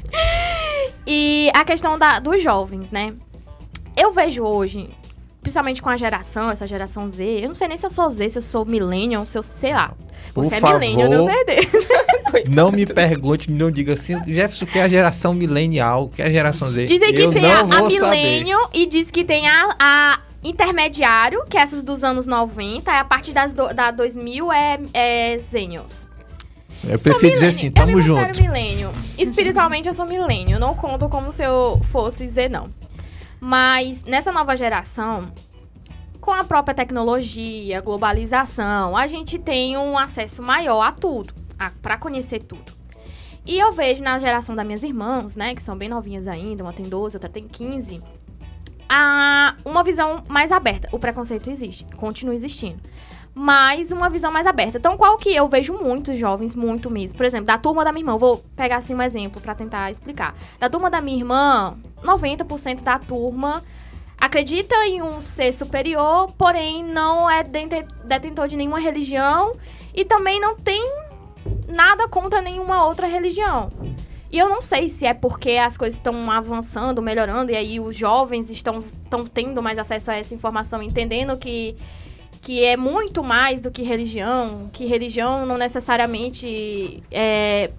E a questão da, dos jovens, né? Eu vejo hoje, principalmente com a geração, essa geração Z, eu não sei nem se eu sou Z, se eu sou millennial, se eu sei lá. Por Você é favor, millennial, eu tenho certeza. Não me pergunte, não diga assim, Jefferson, o que é a geração milenial, o que é a geração Z? Dizem que eu tem não a, a millennial e diz que tem a, a intermediário, que é essas dos anos 90, e a partir das do, da 2000 é, é Zenials. Eu prefiro dizer millennial. assim, eu tamo me junto. considero milênio. Espiritualmente eu sou milênio. Não conto como se eu fosse dizer não. Mas nessa nova geração, com a própria tecnologia, globalização, a gente tem um acesso maior a tudo, para conhecer tudo. E eu vejo na geração das minhas irmãs, né, que são bem novinhas ainda, uma tem 12, outra tem 15, a, uma visão mais aberta. O preconceito existe, continua existindo. Mas uma visão mais aberta. Então, qual que eu vejo muitos jovens, muito mesmo. Por exemplo, da turma da minha irmã, vou pegar assim um exemplo pra tentar explicar. Da turma da minha irmã, 90% da turma acredita em um ser superior, porém não é detentor de nenhuma religião e também não tem nada contra nenhuma outra religião. E eu não sei se é porque as coisas estão avançando, melhorando, e aí os jovens estão, estão tendo mais acesso a essa informação, entendendo que, que é muito mais do que religião, que religião não necessariamente é,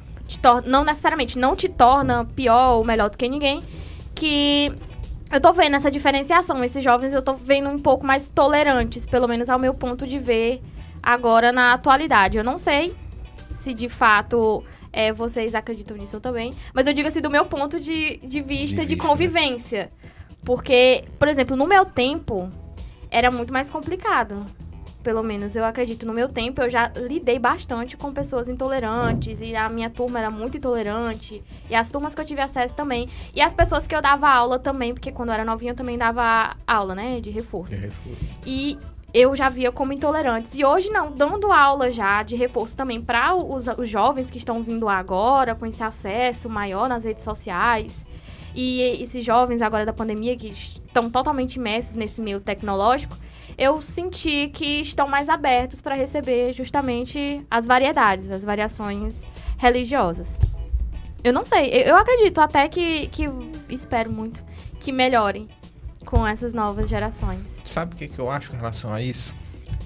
não necessariamente não te torna pior ou melhor do que ninguém, que eu tô vendo essa diferenciação. Esses jovens eu tô vendo um pouco mais tolerantes, pelo menos ao meu ponto de ver agora na atualidade. Eu não sei se de fato é, vocês acreditam nisso também, mas eu digo assim do meu ponto de, de vista de, vista, né? convivência. Porque, por exemplo, no meu tempo era muito mais complicado. Pelo menos eu acredito. No meu tempo eu já lidei bastante com pessoas intolerantes. E a minha turma era muito intolerante. E as turmas que eu tive acesso também. E as pessoas que eu dava aula também, porque quando eu era novinha eu também dava aula, né? De reforço. De reforço. E eu já via como intolerantes. E hoje não, dando aula já de reforço também para os, os jovens que estão vindo agora, com esse acesso maior nas redes sociais. E esses jovens agora da pandemia que estão totalmente imersos nesse meio tecnológico, eu senti que estão mais abertos para receber justamente as variedades, as variações religiosas. Eu não sei, eu acredito até que, que espero muito que melhorem com essas novas gerações. Sabe o que, que eu acho com relação a isso?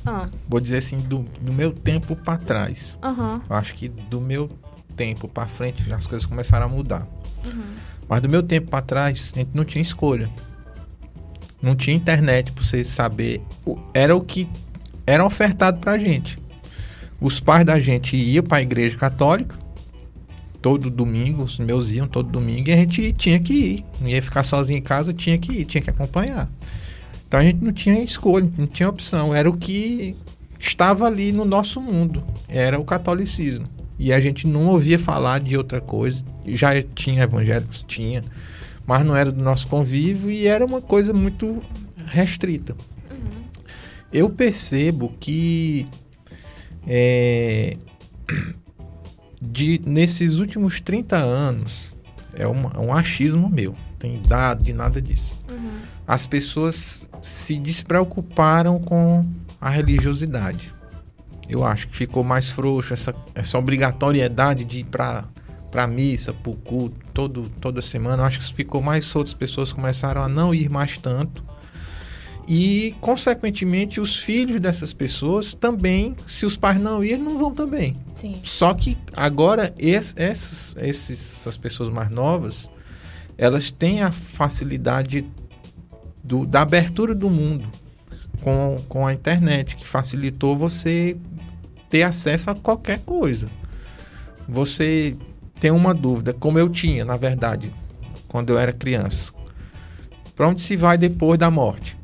Ah, Vou dizer assim, do, do meu tempo pra trás. aham, Eu acho que do meu tempo pra frente as coisas começaram a mudar. uhum, Mas do meu tempo pra trás, a gente não tinha escolha. Não tinha internet pra você saber. Era o que era ofertado pra gente. Os pais da gente iam pra igreja católica todo domingo, os meus iam todo domingo e a gente tinha que ir. Não ia ficar sozinho em casa, tinha que ir, tinha que acompanhar. Então a gente não tinha escolha, não tinha opção. Era o que estava ali no nosso mundo. Era o catolicismo. E a gente não ouvia falar de outra coisa. Já tinha evangélicos, tinha. Mas não era do nosso convívio e era uma coisa muito restrita. uhum. Eu percebo que é, de, nesses últimos 30 anos, é uma- é um achismo meu, tem dado de nada disso. Uhum. As pessoas se despreocuparam com a religiosidade. Eu acho que ficou mais frouxo essa, essa obrigatoriedade de ir para para missa, para o culto, todo, toda semana. Eu acho que ficou mais solto, as pessoas começaram a não ir mais tanto. E, consequentemente, os filhos dessas pessoas também, se os pais não irem, não vão também. Sim. Só que agora es- essas, esses, essas pessoas mais novas, elas têm a facilidade do- da abertura do mundo com, com a internet, que facilitou você ter acesso a qualquer coisa. Você tem uma dúvida, como eu tinha, na verdade, quando eu era criança. Para onde se vai depois da morte?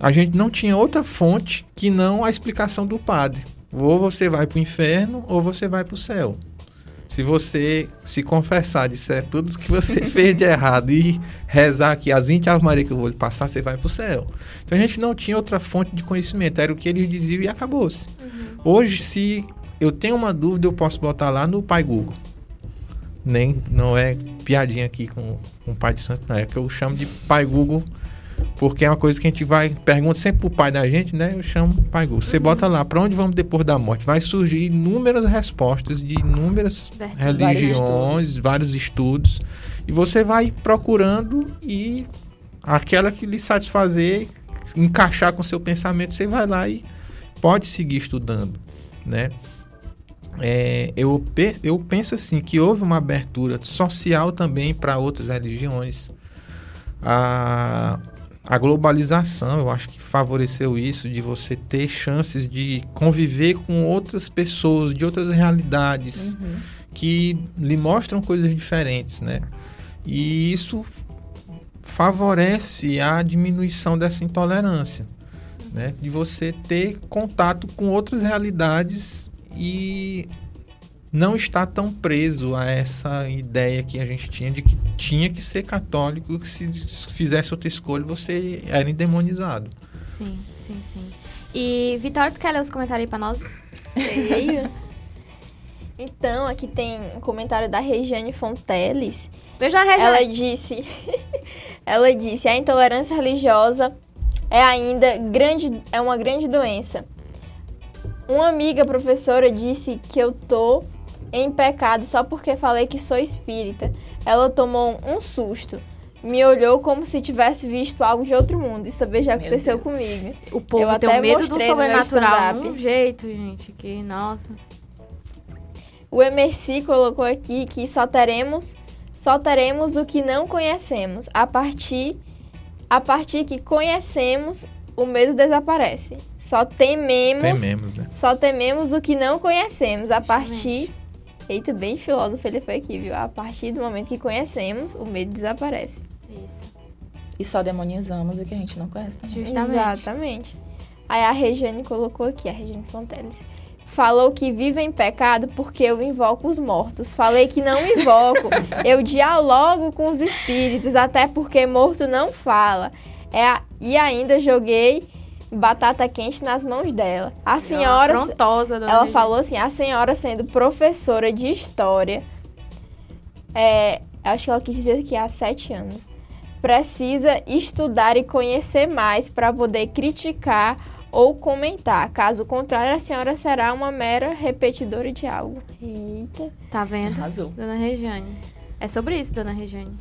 A gente não tinha outra fonte que não a explicação do padre. Ou você vai para o inferno ou você vai para o céu. Se você se confessar, disser tudo que você fez de errado e rezar aqui as 20 Ave Maria que eu vou lhe passar, você vai para o céu. Então a gente não tinha outra fonte de conhecimento, era o que eles diziam e acabou-se. Hoje, se eu tenho uma dúvida, eu posso botar lá no Pai Google. Nem, não é piadinha aqui com, com o Pai de Santo, não. É que eu chamo de Pai Google, porque é uma coisa que a gente vai, pergunta sempre pro pai da gente, né? Eu chamo Pai. Você bota lá, para onde vamos depois da morte? Vai surgir inúmeras respostas de inúmeras Verdade. religiões, vários estudos. E você vai procurando e aquela que lhe satisfazer, encaixar com o seu pensamento, você vai lá e pode seguir estudando, né? É, eu, eu penso assim que houve uma abertura social também para outras religiões. A, a globalização, eu acho que favoreceu isso, de você ter chances de conviver com outras pessoas, de outras realidades Uhum. que lhe mostram coisas diferentes, né? E isso favorece a diminuição dessa intolerância, né? De você ter contato com outras realidades e não estar tão preso a essa ideia que a gente tinha de que tinha que ser católico, que se fizesse outra escolha você era endemonizado. Sim, sim, sim. E Vitória, tu quer ler os comentários aí pra nós? Então, aqui tem um comentário da Regiane Fonteles. Eu já registrei. Ela disse, ela disse, a intolerância religiosa é ainda grande, é uma grande doença. Uma amiga professora disse que eu tô em pecado só porque falei que sou espírita. Ela tomou um susto. Me olhou como se tivesse visto algo de outro mundo. Isso também já Meu aconteceu Deus. comigo. O povo Eu tem até medo do sobrenatural de um jeito, gente, que, nossa. O Emerci colocou aqui que só teremos só teremos o que não conhecemos. A partir a partir que conhecemos, o medo desaparece. Só tememos, Tememos, né? só tememos o que não conhecemos. A partir. Eita, bem filósofo ele foi aqui, viu? A partir do momento que conhecemos, o medo desaparece. Isso. E só demonizamos o que a gente não conhece também. Justamente. Exatamente. Aí a Regiane colocou aqui, a Regiane Fonteles. Falou que vive em pecado porque eu invoco os mortos. Falei que não invoco. eu dialogo com os espíritos, até porque morto não fala. É a- E ainda joguei batata quente nas mãos dela. A senhora. Afrontosa, dona Ela Regina. falou assim: a senhora sendo professora de história, é, acho que ela quis dizer que há sete anos, precisa estudar e conhecer mais para poder criticar ou comentar. Caso contrário, a senhora será uma mera repetidora de algo. Eita. Tá vendo? Arrasou. Dona Regiane. É sobre isso, dona Regiane.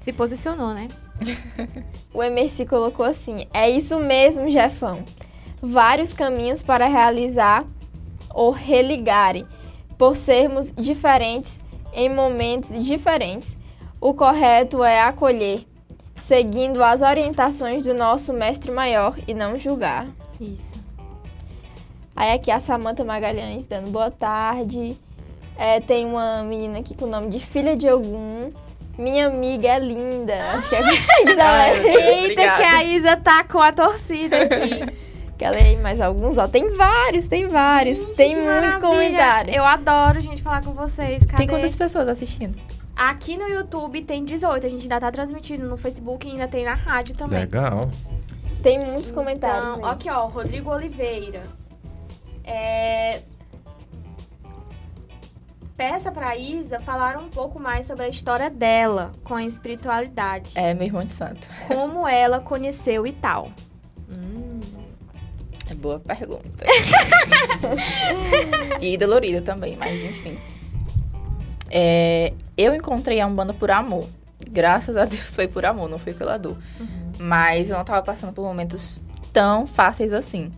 Se posicionou, né? O Emerci colocou assim: é isso mesmo, Jefão. Vários caminhos para realizar ou religarem, por sermos diferentes em momentos diferentes. O correto é acolher, seguindo as orientações do nosso mestre maior e não julgar. Isso. Aí aqui a Samanta Magalhães dando boa tarde. É, tem uma menina aqui com o nome de Filha de Ogum. Minha amiga é linda. Acho que é Ai, Eita, que a Isa tá com a torcida aqui. Quer ler aí mais alguns? Ó, tem vários, tem vários. Gente, tem que muito maravilha. comentário. Eu adoro, gente, falar com vocês. Cadê? Tem quantas pessoas assistindo? Aqui no YouTube tem 18. A gente ainda tá transmitindo no Facebook e ainda tem na rádio também. Legal. Tem muitos comentários. Então, aqui, ó, Rodrigo Oliveira. É... Peça pra Isa falar um pouco mais sobre a história dela com a espiritualidade. É, meu irmão de santo. Como ela conheceu e tal. Hum. É boa pergunta. e dolorida também, mas enfim. É, eu encontrei a Umbanda por amor. Graças a Deus foi por amor, não foi pela dor. Mas eu não tava passando por momentos tão fáceis assim.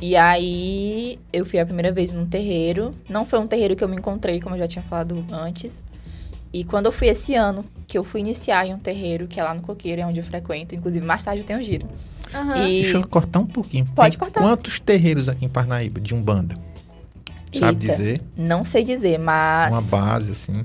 E aí eu fui a primeira vez num terreiro. Não foi um terreiro que eu me encontrei, como eu já tinha falado antes. E quando eu fui esse ano, que eu fui iniciar em um terreiro, que é lá no Coqueiro, é onde eu frequento. Inclusive, mais tarde eu tenho giro. Aham. E Deixa eu cortar um pouquinho. Pode Tem cortar. Quantos terreiros aqui em Parnaíba de Umbanda? Sabe Eita. dizer? não sei dizer, mas. Uma base, assim.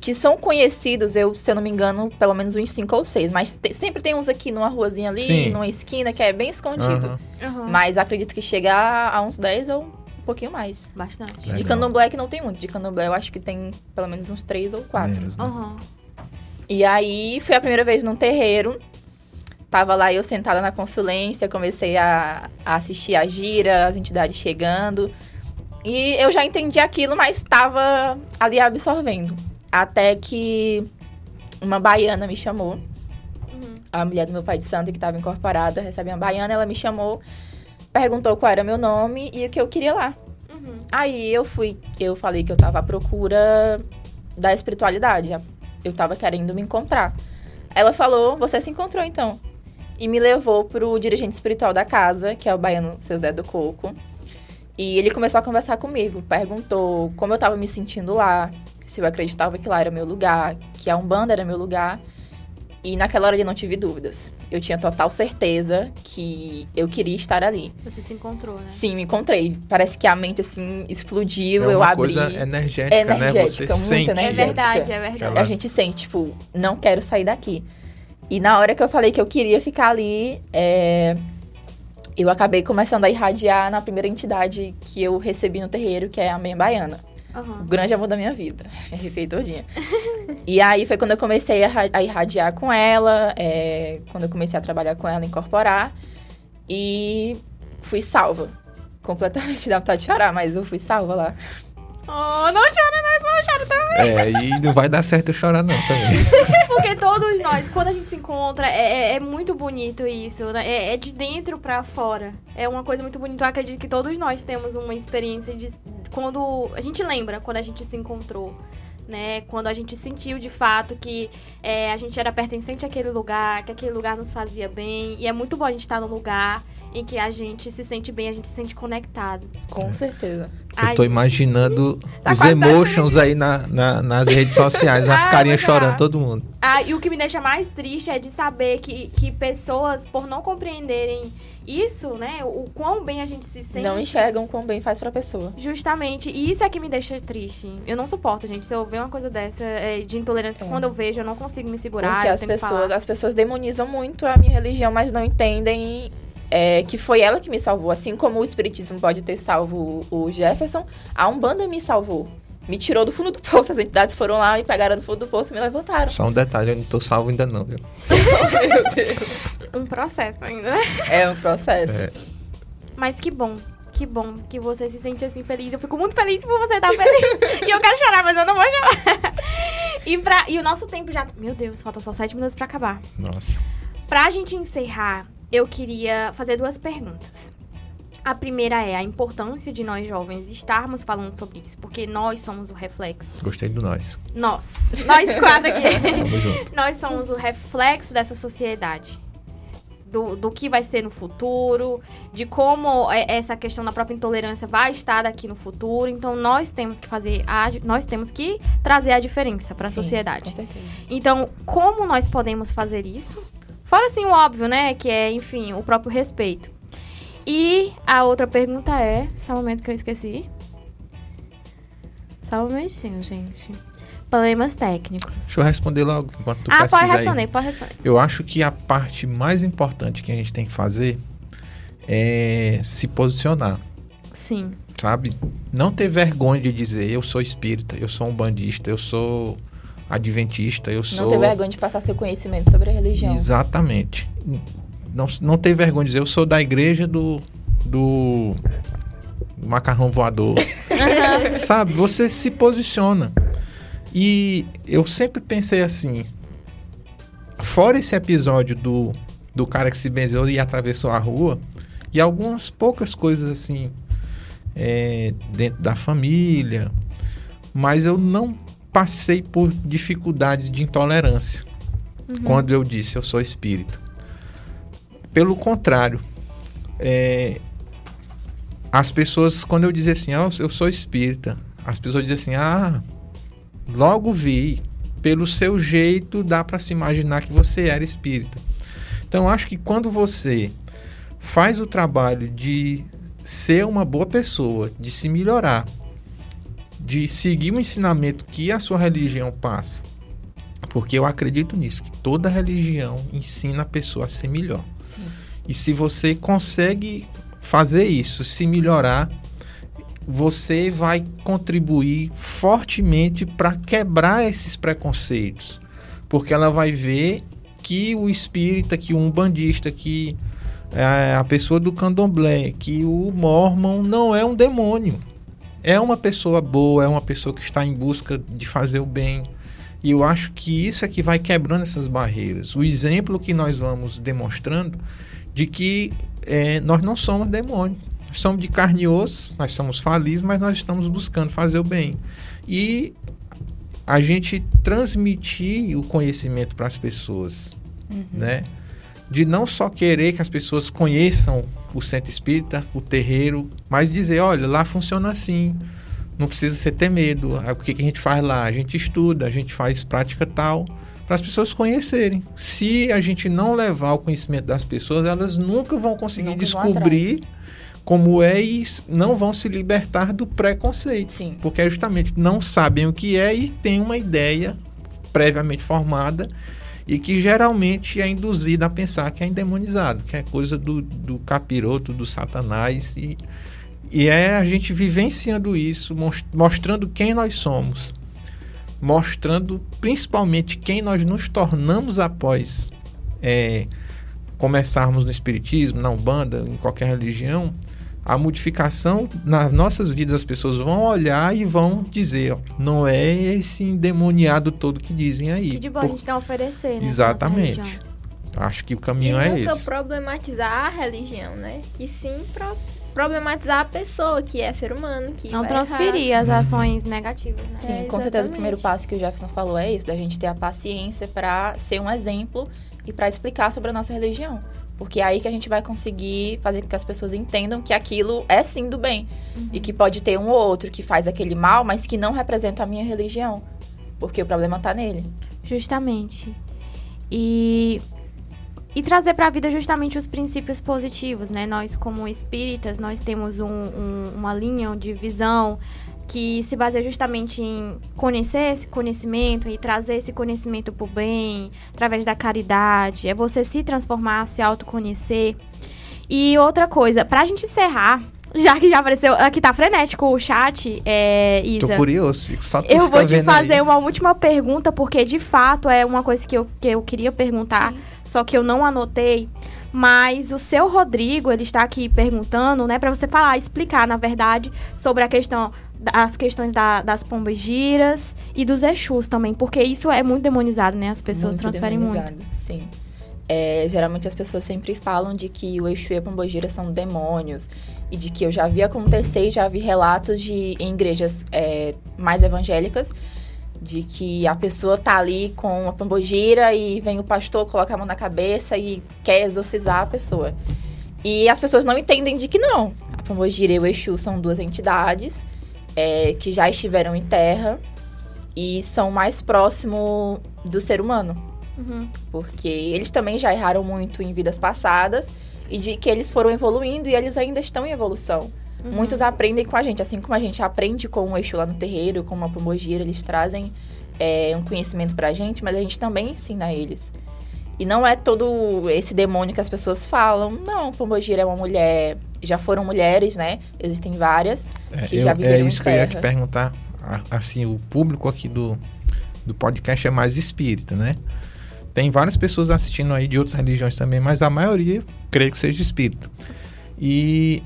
Que são conhecidos, eu, se eu não me engano, pelo menos uns cinco ou seis. Mas te- sempre tem uns aqui numa ruazinha ali, Sim. numa esquina, que é bem escondido. Aham. Mas acredito que chega a, uns 10 ou um pouquinho mais. Bastante. Legal. De candomblé que não tem muito. De candomblé eu acho que tem pelo menos uns três ou quatro. Menos, né? Aham. E aí, foi a primeira vez num terreiro. Tava lá eu sentada na consulência, comecei a, a assistir a gira, as entidades chegando. E eu já entendi aquilo, mas tava ali absorvendo. Até que uma baiana me chamou. Uhum. A mulher do meu pai de santo, que estava incorporada, recebe uma baiana, ela me chamou, perguntou qual era meu nome e o que eu queria lá. Uhum. Aí eu fui, eu falei que eu tava à procura da espiritualidade. Eu tava querendo me encontrar. Ela falou, você se encontrou então. E me levou pro dirigente espiritual da casa, que é o baiano seu Zé do Coco. E ele começou a conversar comigo, perguntou como eu tava me sentindo lá, se eu acreditava que lá era meu lugar, que a Umbanda era meu lugar. E naquela hora eu não tive dúvidas. Eu tinha total certeza que eu queria estar ali. Você se encontrou, né? Sim, me encontrei. Parece que a mente, assim, explodiu, É eu uma abri. coisa energética, né? Você Energética, muito sente. É energética. verdade, é verdade. Aquela- A gente sente, tipo, não quero sair daqui. E na hora que eu falei que eu queria ficar ali, é, eu acabei começando a irradiar na primeira entidade que eu recebi no terreiro, que é a Mãe Baiana. O Aham. grande amor da minha vida. Me arrepiei todinha. e aí foi quando eu comecei a, a irradiar com ela, é, quando eu comecei a trabalhar com ela, incorporar. E fui salva. Completamente dá vontade de chorar, mas eu fui salva lá. Oh, não chora, não, eu choro também. É, e não vai dar certo eu chorar não também. Porque todos nós, quando a gente se encontra, é, é- é muito bonito isso, né? É, é de dentro pra fora. É uma coisa muito bonita. Eu acredito que todos nós temos uma experiência de quando a gente lembra quando a gente se encontrou. Né, quando a gente sentiu de fato que é, a gente era pertencente àquele lugar, que aquele lugar nos fazia bem. E é muito bom a gente estar num lugar em que a gente se sente bem, a gente se sente conectado. Com certeza. Eu tô imaginando Tá os emotions aí na, na- nas redes sociais, as Ah, carinhas chorando, todo mundo. Ah, e o que me deixa mais triste é de saber que, que pessoas, por não compreenderem isso, né, o quão bem a gente se sente. Não enxergam quão bem faz pra pessoa. Justamente, e isso é que me deixa triste. Eu não suporto, gente. Se eu ver uma coisa dessa é, de intolerância, É. quando eu vejo, eu não consigo me segurar. Porque eu as tenho que pessoas, falar. as pessoas demonizam muito a minha religião, mas não entendem é, que foi ela que me salvou. Assim como o Espiritismo pode ter salvo o Jefferson, a Umbanda me salvou. Me tirou do fundo do poço. As entidades foram lá, me pegaram no fundo do poço e me levantaram. Só um detalhe, eu não tô salvo ainda não, viu? Meu Deus. Um processo ainda, né? É um processo. É. Mas que bom. Que bom que você se sente assim feliz. Eu fico muito feliz por você estar feliz. e eu quero chorar, mas eu não vou chorar. e, pra, e o nosso tempo já. Meu Deus, falta só sete minutos pra acabar. Nossa. Pra gente encerrar, eu queria fazer duas perguntas. A primeira é a importância de nós jovens estarmos falando sobre isso, porque nós somos o reflexo. Gostei do nós. Nós, nós quatro aqui. Nós somos o reflexo dessa sociedade. Do, do que vai ser no futuro, de como é- essa questão da própria intolerância vai estar daqui no futuro. Então, nós temos que fazer, a, nós temos que trazer a diferença para a sociedade. Com certeza. Então, como nós podemos fazer isso? Fora assim o óbvio, né? Que é, enfim, o próprio respeito. E a outra pergunta é. Só um momento que eu esqueci. Só um momentinho, gente. Problemas técnicos. Deixa eu responder logo enquanto tu ah, pode aí. responder, pode responder. Eu acho que a parte mais importante que a gente tem que fazer é se posicionar, Sim. sabe? Não ter vergonha de dizer eu sou espírita, eu sou um bandista, eu sou adventista, eu sou Não ter vergonha de passar seu conhecimento sobre a religião. Exatamente. Não, não ter vergonha de dizer eu sou da igreja do do macarrão voador. Sabe? Você se posiciona. E eu sempre pensei assim, fora esse episódio do, do cara que se benzeu e atravessou a rua, e algumas poucas coisas assim, é, dentro da família, mas eu não passei por dificuldades de intolerância quando eu disse eu sou espírita. Pelo contrário, é, as pessoas, quando eu dizia assim, ah, eu sou espírita, as pessoas diziam assim, ah, logo vi, pelo seu jeito dá para se imaginar que você era espírita. Então, acho que quando você faz o trabalho de ser uma boa pessoa, de se melhorar, de seguir o ensinamento que a sua religião passa, porque eu acredito nisso, que toda religião ensina a pessoa a ser melhor. Sim. E se você consegue fazer isso, se melhorar, você vai contribuir fortemente para quebrar esses preconceitos. Porque ela vai ver que o espírita, que o umbandista, que é, a pessoa do candomblé, que o mormon não é um demônio. É uma pessoa boa, é uma pessoa que está em busca de fazer o bem. E eu acho que isso é que vai quebrando essas barreiras. O exemplo que nós vamos demonstrando de que é, nós não somos demônios. Nós somos de carne e osso, nós somos falíveis, mas nós estamos buscando fazer o bem. E a gente transmitir o conhecimento para as pessoas, né? De não só querer que as pessoas conheçam o centro espírita, o terreiro, mas dizer, olha, lá funciona assim. Não precisa você ter medo. Aí, O que, que a gente faz lá? A gente estuda, a gente faz prática tal, para as pessoas conhecerem. Se a gente não levar o conhecimento das pessoas, elas nunca vão conseguir Nunca vão descobrir como é e não vão se libertar do preconceito. Sim. Porque é justamente não sabem o que é e têm uma ideia previamente formada e que geralmente é induzida a pensar que é endemonizado, que é coisa do, do capiroto, do satanás. E, e é a gente vivenciando isso, mos- mostrando quem nós somos, mostrando principalmente quem nós nos tornamos após é, começarmos no Espiritismo, na Umbanda, em qualquer religião, a modificação nas nossas vidas, as pessoas vão olhar e vão dizer, ó, não é esse endemoniado todo que dizem aí. Que de bom a Por- gente tem a oferecer, né? Exatamente. Acho que o E caminho é nunca esse. problematizar a religião, né? E sim pro- problematizar a pessoa, que é ser humano, que Não vai transferir as Uhum. ações negativas, né? Sim, É, com certeza o primeiro passo que o Jefferson falou é isso, da gente ter a paciência para ser um exemplo e para explicar sobre a nossa religião. Porque é aí que a gente vai conseguir fazer com que as pessoas entendam que aquilo é sim do bem. Uhum. E que pode ter um ou outro que faz aquele mal, mas que não representa a minha religião. Porque o problema tá nele. Justamente. E e trazer para a vida justamente os princípios positivos, né? Nós como espíritas, nós temos um- um- uma linha de visão que se baseia justamente em conhecer esse conhecimento e trazer esse conhecimento para o bem, através da caridade, é você se transformar, se autoconhecer. E outra coisa, pra gente encerrar, já que já apareceu, aqui tá frenético o chat, é, Isa. Tô curioso, fico só tu Eu vou te fazer aí. uma última pergunta, porque de fato é uma coisa que eu, que eu queria perguntar, só que eu não anotei. Mas o seu Rodrigo, ele está aqui perguntando, né, para você falar, explicar, na verdade, sobre a questão, as questões da- das pombas giras e dos Exus também, porque isso é muito demonizado, né? As pessoas Muito transferem muito. Sim. É, geralmente as pessoas sempre falam de que o Exu e a Pombogira são demônios. E de que eu já vi acontecer e já vi relatos de, em igrejas é, mais evangélicas de que a pessoa tá ali com a pombogira e vem o pastor, coloca a mão na cabeça e quer exorcizar a pessoa. E as pessoas não entendem de que não. A pombogira e o Exu são duas entidades é, que já estiveram em terra e são mais próximo do ser humano Uhum. porque eles também já erraram muito em vidas passadas e de que eles foram evoluindo e eles ainda estão em evolução. Uhum. Muitos aprendem com a gente, assim como a gente aprende com o Exu lá no terreiro, com uma pombogira, eles trazem é, um conhecimento pra gente, mas a gente também ensina eles. E não é todo esse demônio que as pessoas falam. Não, pombogira é uma mulher. Já foram mulheres, né? Existem várias. É, que eu- já é viveram em isso que eu ia te perguntar. Assim, o público aqui do, do podcast é mais espírita, né? Tem várias pessoas assistindo aí de outras religiões também, mas a maioria creio que seja espírita. E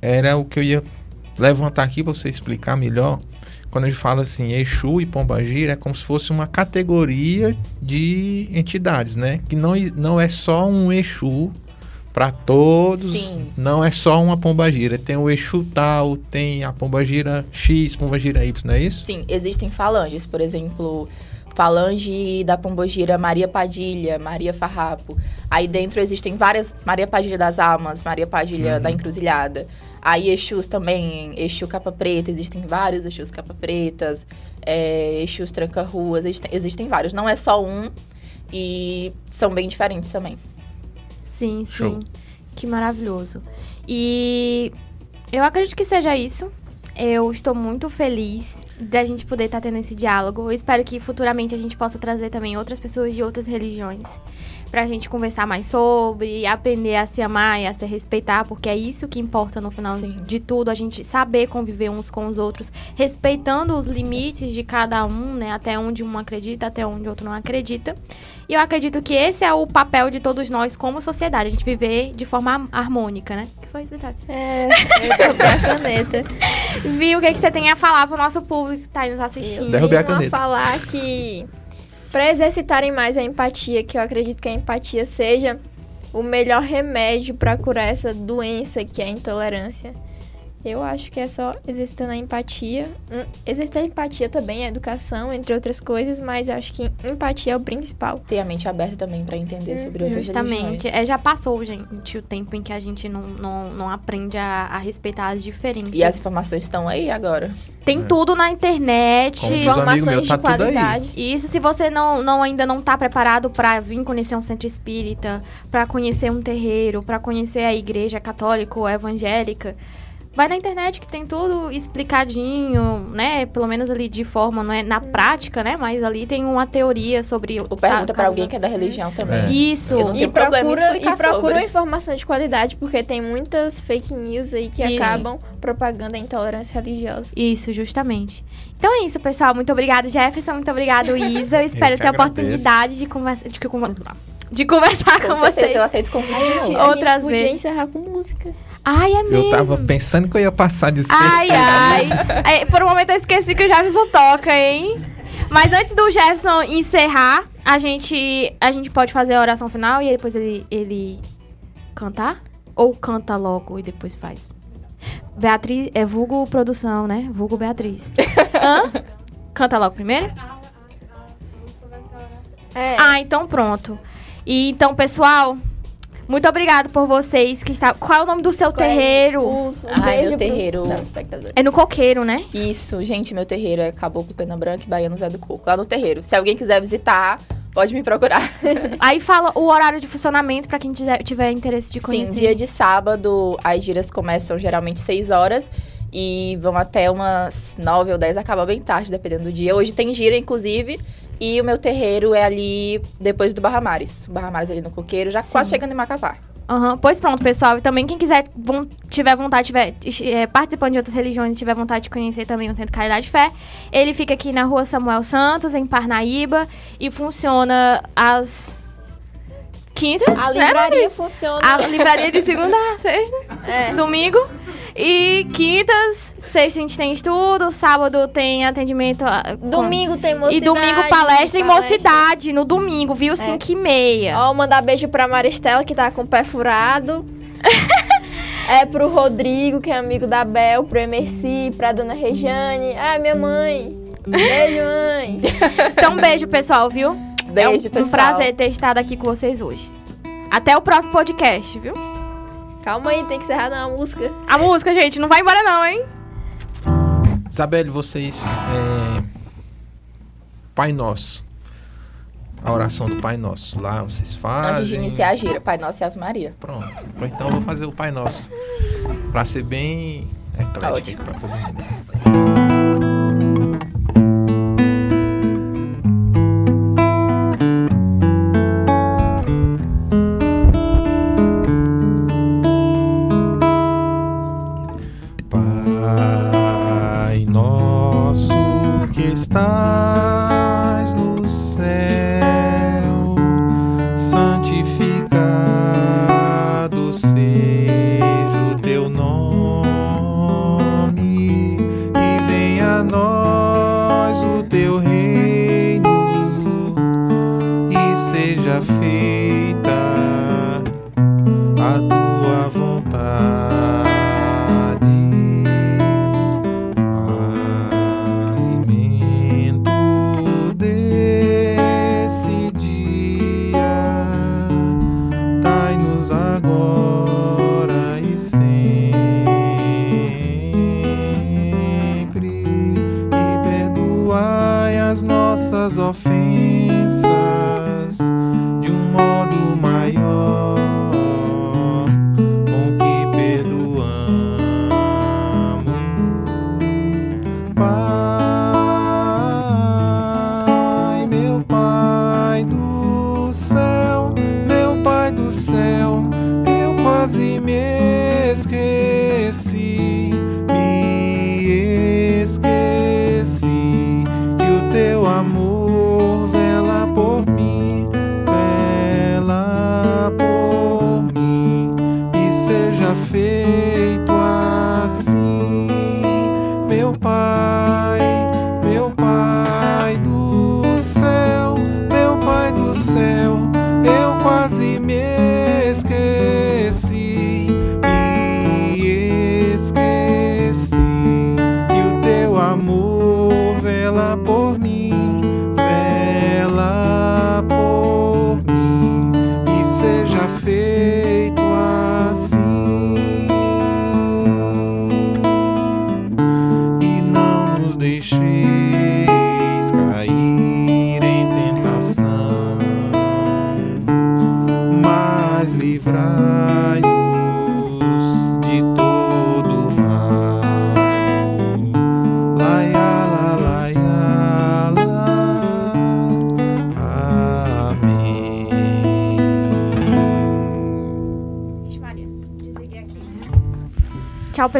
era o que eu ia levantar aqui para você explicar melhor. Quando a gente fala assim, Exu e Pombagira é como se fosse uma categoria de entidades, né? Que não, não é só um Exu para todos, Sim. não é só uma pombagira. Tem o Exu tal, tem a pombagira X, pombagira Y, não é isso? Sim, existem falanges, por exemplo, falange da pombogira Maria Padilha, Maria Farrapo. Aí dentro existem várias Maria Padilha das Almas, Maria Padilha Uhum. da Encruzilhada. Aí Exus também, Exu Capa Preta, existem vários Exus Capa Pretas, é, Exus Tranca-Ruas, existem, existem vários. Não é só um e são bem diferentes também. Sim, sim. Show. Que maravilhoso. E eu acredito que seja isso. Eu estou muito feliz da gente poder estar tendo esse diálogo. Eu espero que futuramente a gente possa trazer também outras pessoas de outras religiões pra gente conversar mais sobre, aprender a se amar e a se respeitar, porque é isso que importa no final Sim. de tudo, a gente saber conviver uns com os outros, respeitando os limites de cada um, né, até onde um acredita, até onde o outro não acredita. E eu acredito que esse é o papel de todos nós como sociedade, a gente viver de forma harmônica, né? O que foi isso, Vitória? É, eu a caneta. Viu o que, que você tem a falar pro nosso público que tá aí nos assistindo? Derrubei a caneta. falar que para exercitarem mais a empatia, que eu acredito que a empatia seja o melhor remédio para curar essa doença que é a intolerância. Eu acho que é só exercitando a empatia. Hum, Exercitar a empatia também, a educação, entre outras coisas, mas eu acho que empatia é o principal. Ter a mente aberta também para entender Uhum, sobre outras Justamente. religiões. É, já passou, gente, o tempo em que a gente não, não, não aprende a, a respeitar as diferenças. E as informações estão aí agora. Tem É. tudo na internet. Informações meu, de tá aí. qualidade. E Isso se você não, não ainda não tá preparado para vir conhecer um centro espírita, para conhecer um terreiro, para conhecer a igreja católica ou evangélica, vai na internet que tem tudo explicadinho, né? Pelo menos ali de forma, não é na prática, né? Mas ali tem uma teoria sobre Ou pergunta para alguém que é da Hum. religião também. É. Isso. Eu E procura, explicar e procura sobre. informação de qualidade, porque tem muitas fake news aí que Isso. acabam propagando a intolerância religiosa. Isso, justamente. Então é isso, pessoal. Muito obrigada, Jefferson. Muito obrigado, Isa. Eu espero que ter a oportunidade de conversar. De, de conversar com, Com certeza, vocês. eu aceito convite Outras gente podia vezes. encerrar com música. Ai, é mesmo. Eu tava pensando que eu ia passar despercebido. Ai, ai. É, por um momento eu esqueci que o Jefferson toca, hein? Mas antes do Jefferson encerrar, a gente, a gente pode fazer a oração final e depois ele, ele cantar? Ou canta logo e depois faz? Beatriz, é vulgo produção, né? Vulgo Beatriz. Hã? Canta logo primeiro? É. Ah, então pronto. E então, pessoal, muito obrigado por vocês que está. Qual é o nome do seu Qual é terreiro? Um Ai, meu terreiro. É no coqueiro, né? Isso, gente, meu terreiro é Caboclo Pena Branca e Baiano Zé do Coco, lá no terreiro. Se alguém quiser visitar, pode me procurar. Aí fala o horário de funcionamento pra quem tiver, tiver interesse de conhecer. Sim, dia de sábado, as giras começam geralmente 6 horas e vão até umas 9 ou 10, acaba bem tarde, dependendo do dia. Hoje tem gira, inclusive, e o meu terreiro é ali depois do Barra Mares. O Barra Mares ali no Coqueiro, já Sim. quase chegando em Macapá. Aham, Pois pronto, pessoal. E também quem quiser, von- tiver vontade, tiver é, participando de outras religiões, tiver vontade de conhecer também o Centro Caridade Fé, ele fica aqui na rua Samuel Santos, em Parnaíba, e funciona às quintas, A né, livraria Beatriz? funciona. A livraria de segunda a sexta, É. domingo. E quintas, sexta a gente tem estudo, sábado tem atendimento. ah, com- Domingo tem mocidade. E domingo palestra e mocidade, no domingo, viu? É. 5 e meia. Ó, mandar beijo pra Maristela, que tá com o pé furado. é pro Rodrigo, que é amigo da Bel, pro Emerci, pra dona Rejane. Ah, minha mãe. Beijo, mãe. Então, beijo, pessoal, viu? Beijo, é um, pessoal. um prazer ter estado aqui com vocês hoje. Até o próximo podcast, viu? Calma aí, tem que encerrar na música. A música, gente, não vai embora não, hein? Isabelle, vocês. é, Pai Nosso. A oração do Pai Nosso. Lá vocês fazem. Antes de iniciar a gira, Pai Nosso e Ave Maria. Pronto. Então eu vou fazer o Pai Nosso. Pra ser bem eclético pra todo mundo.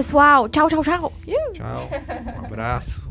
Pessoal. Tchau, tchau, tchau. Tchau. Um abraço.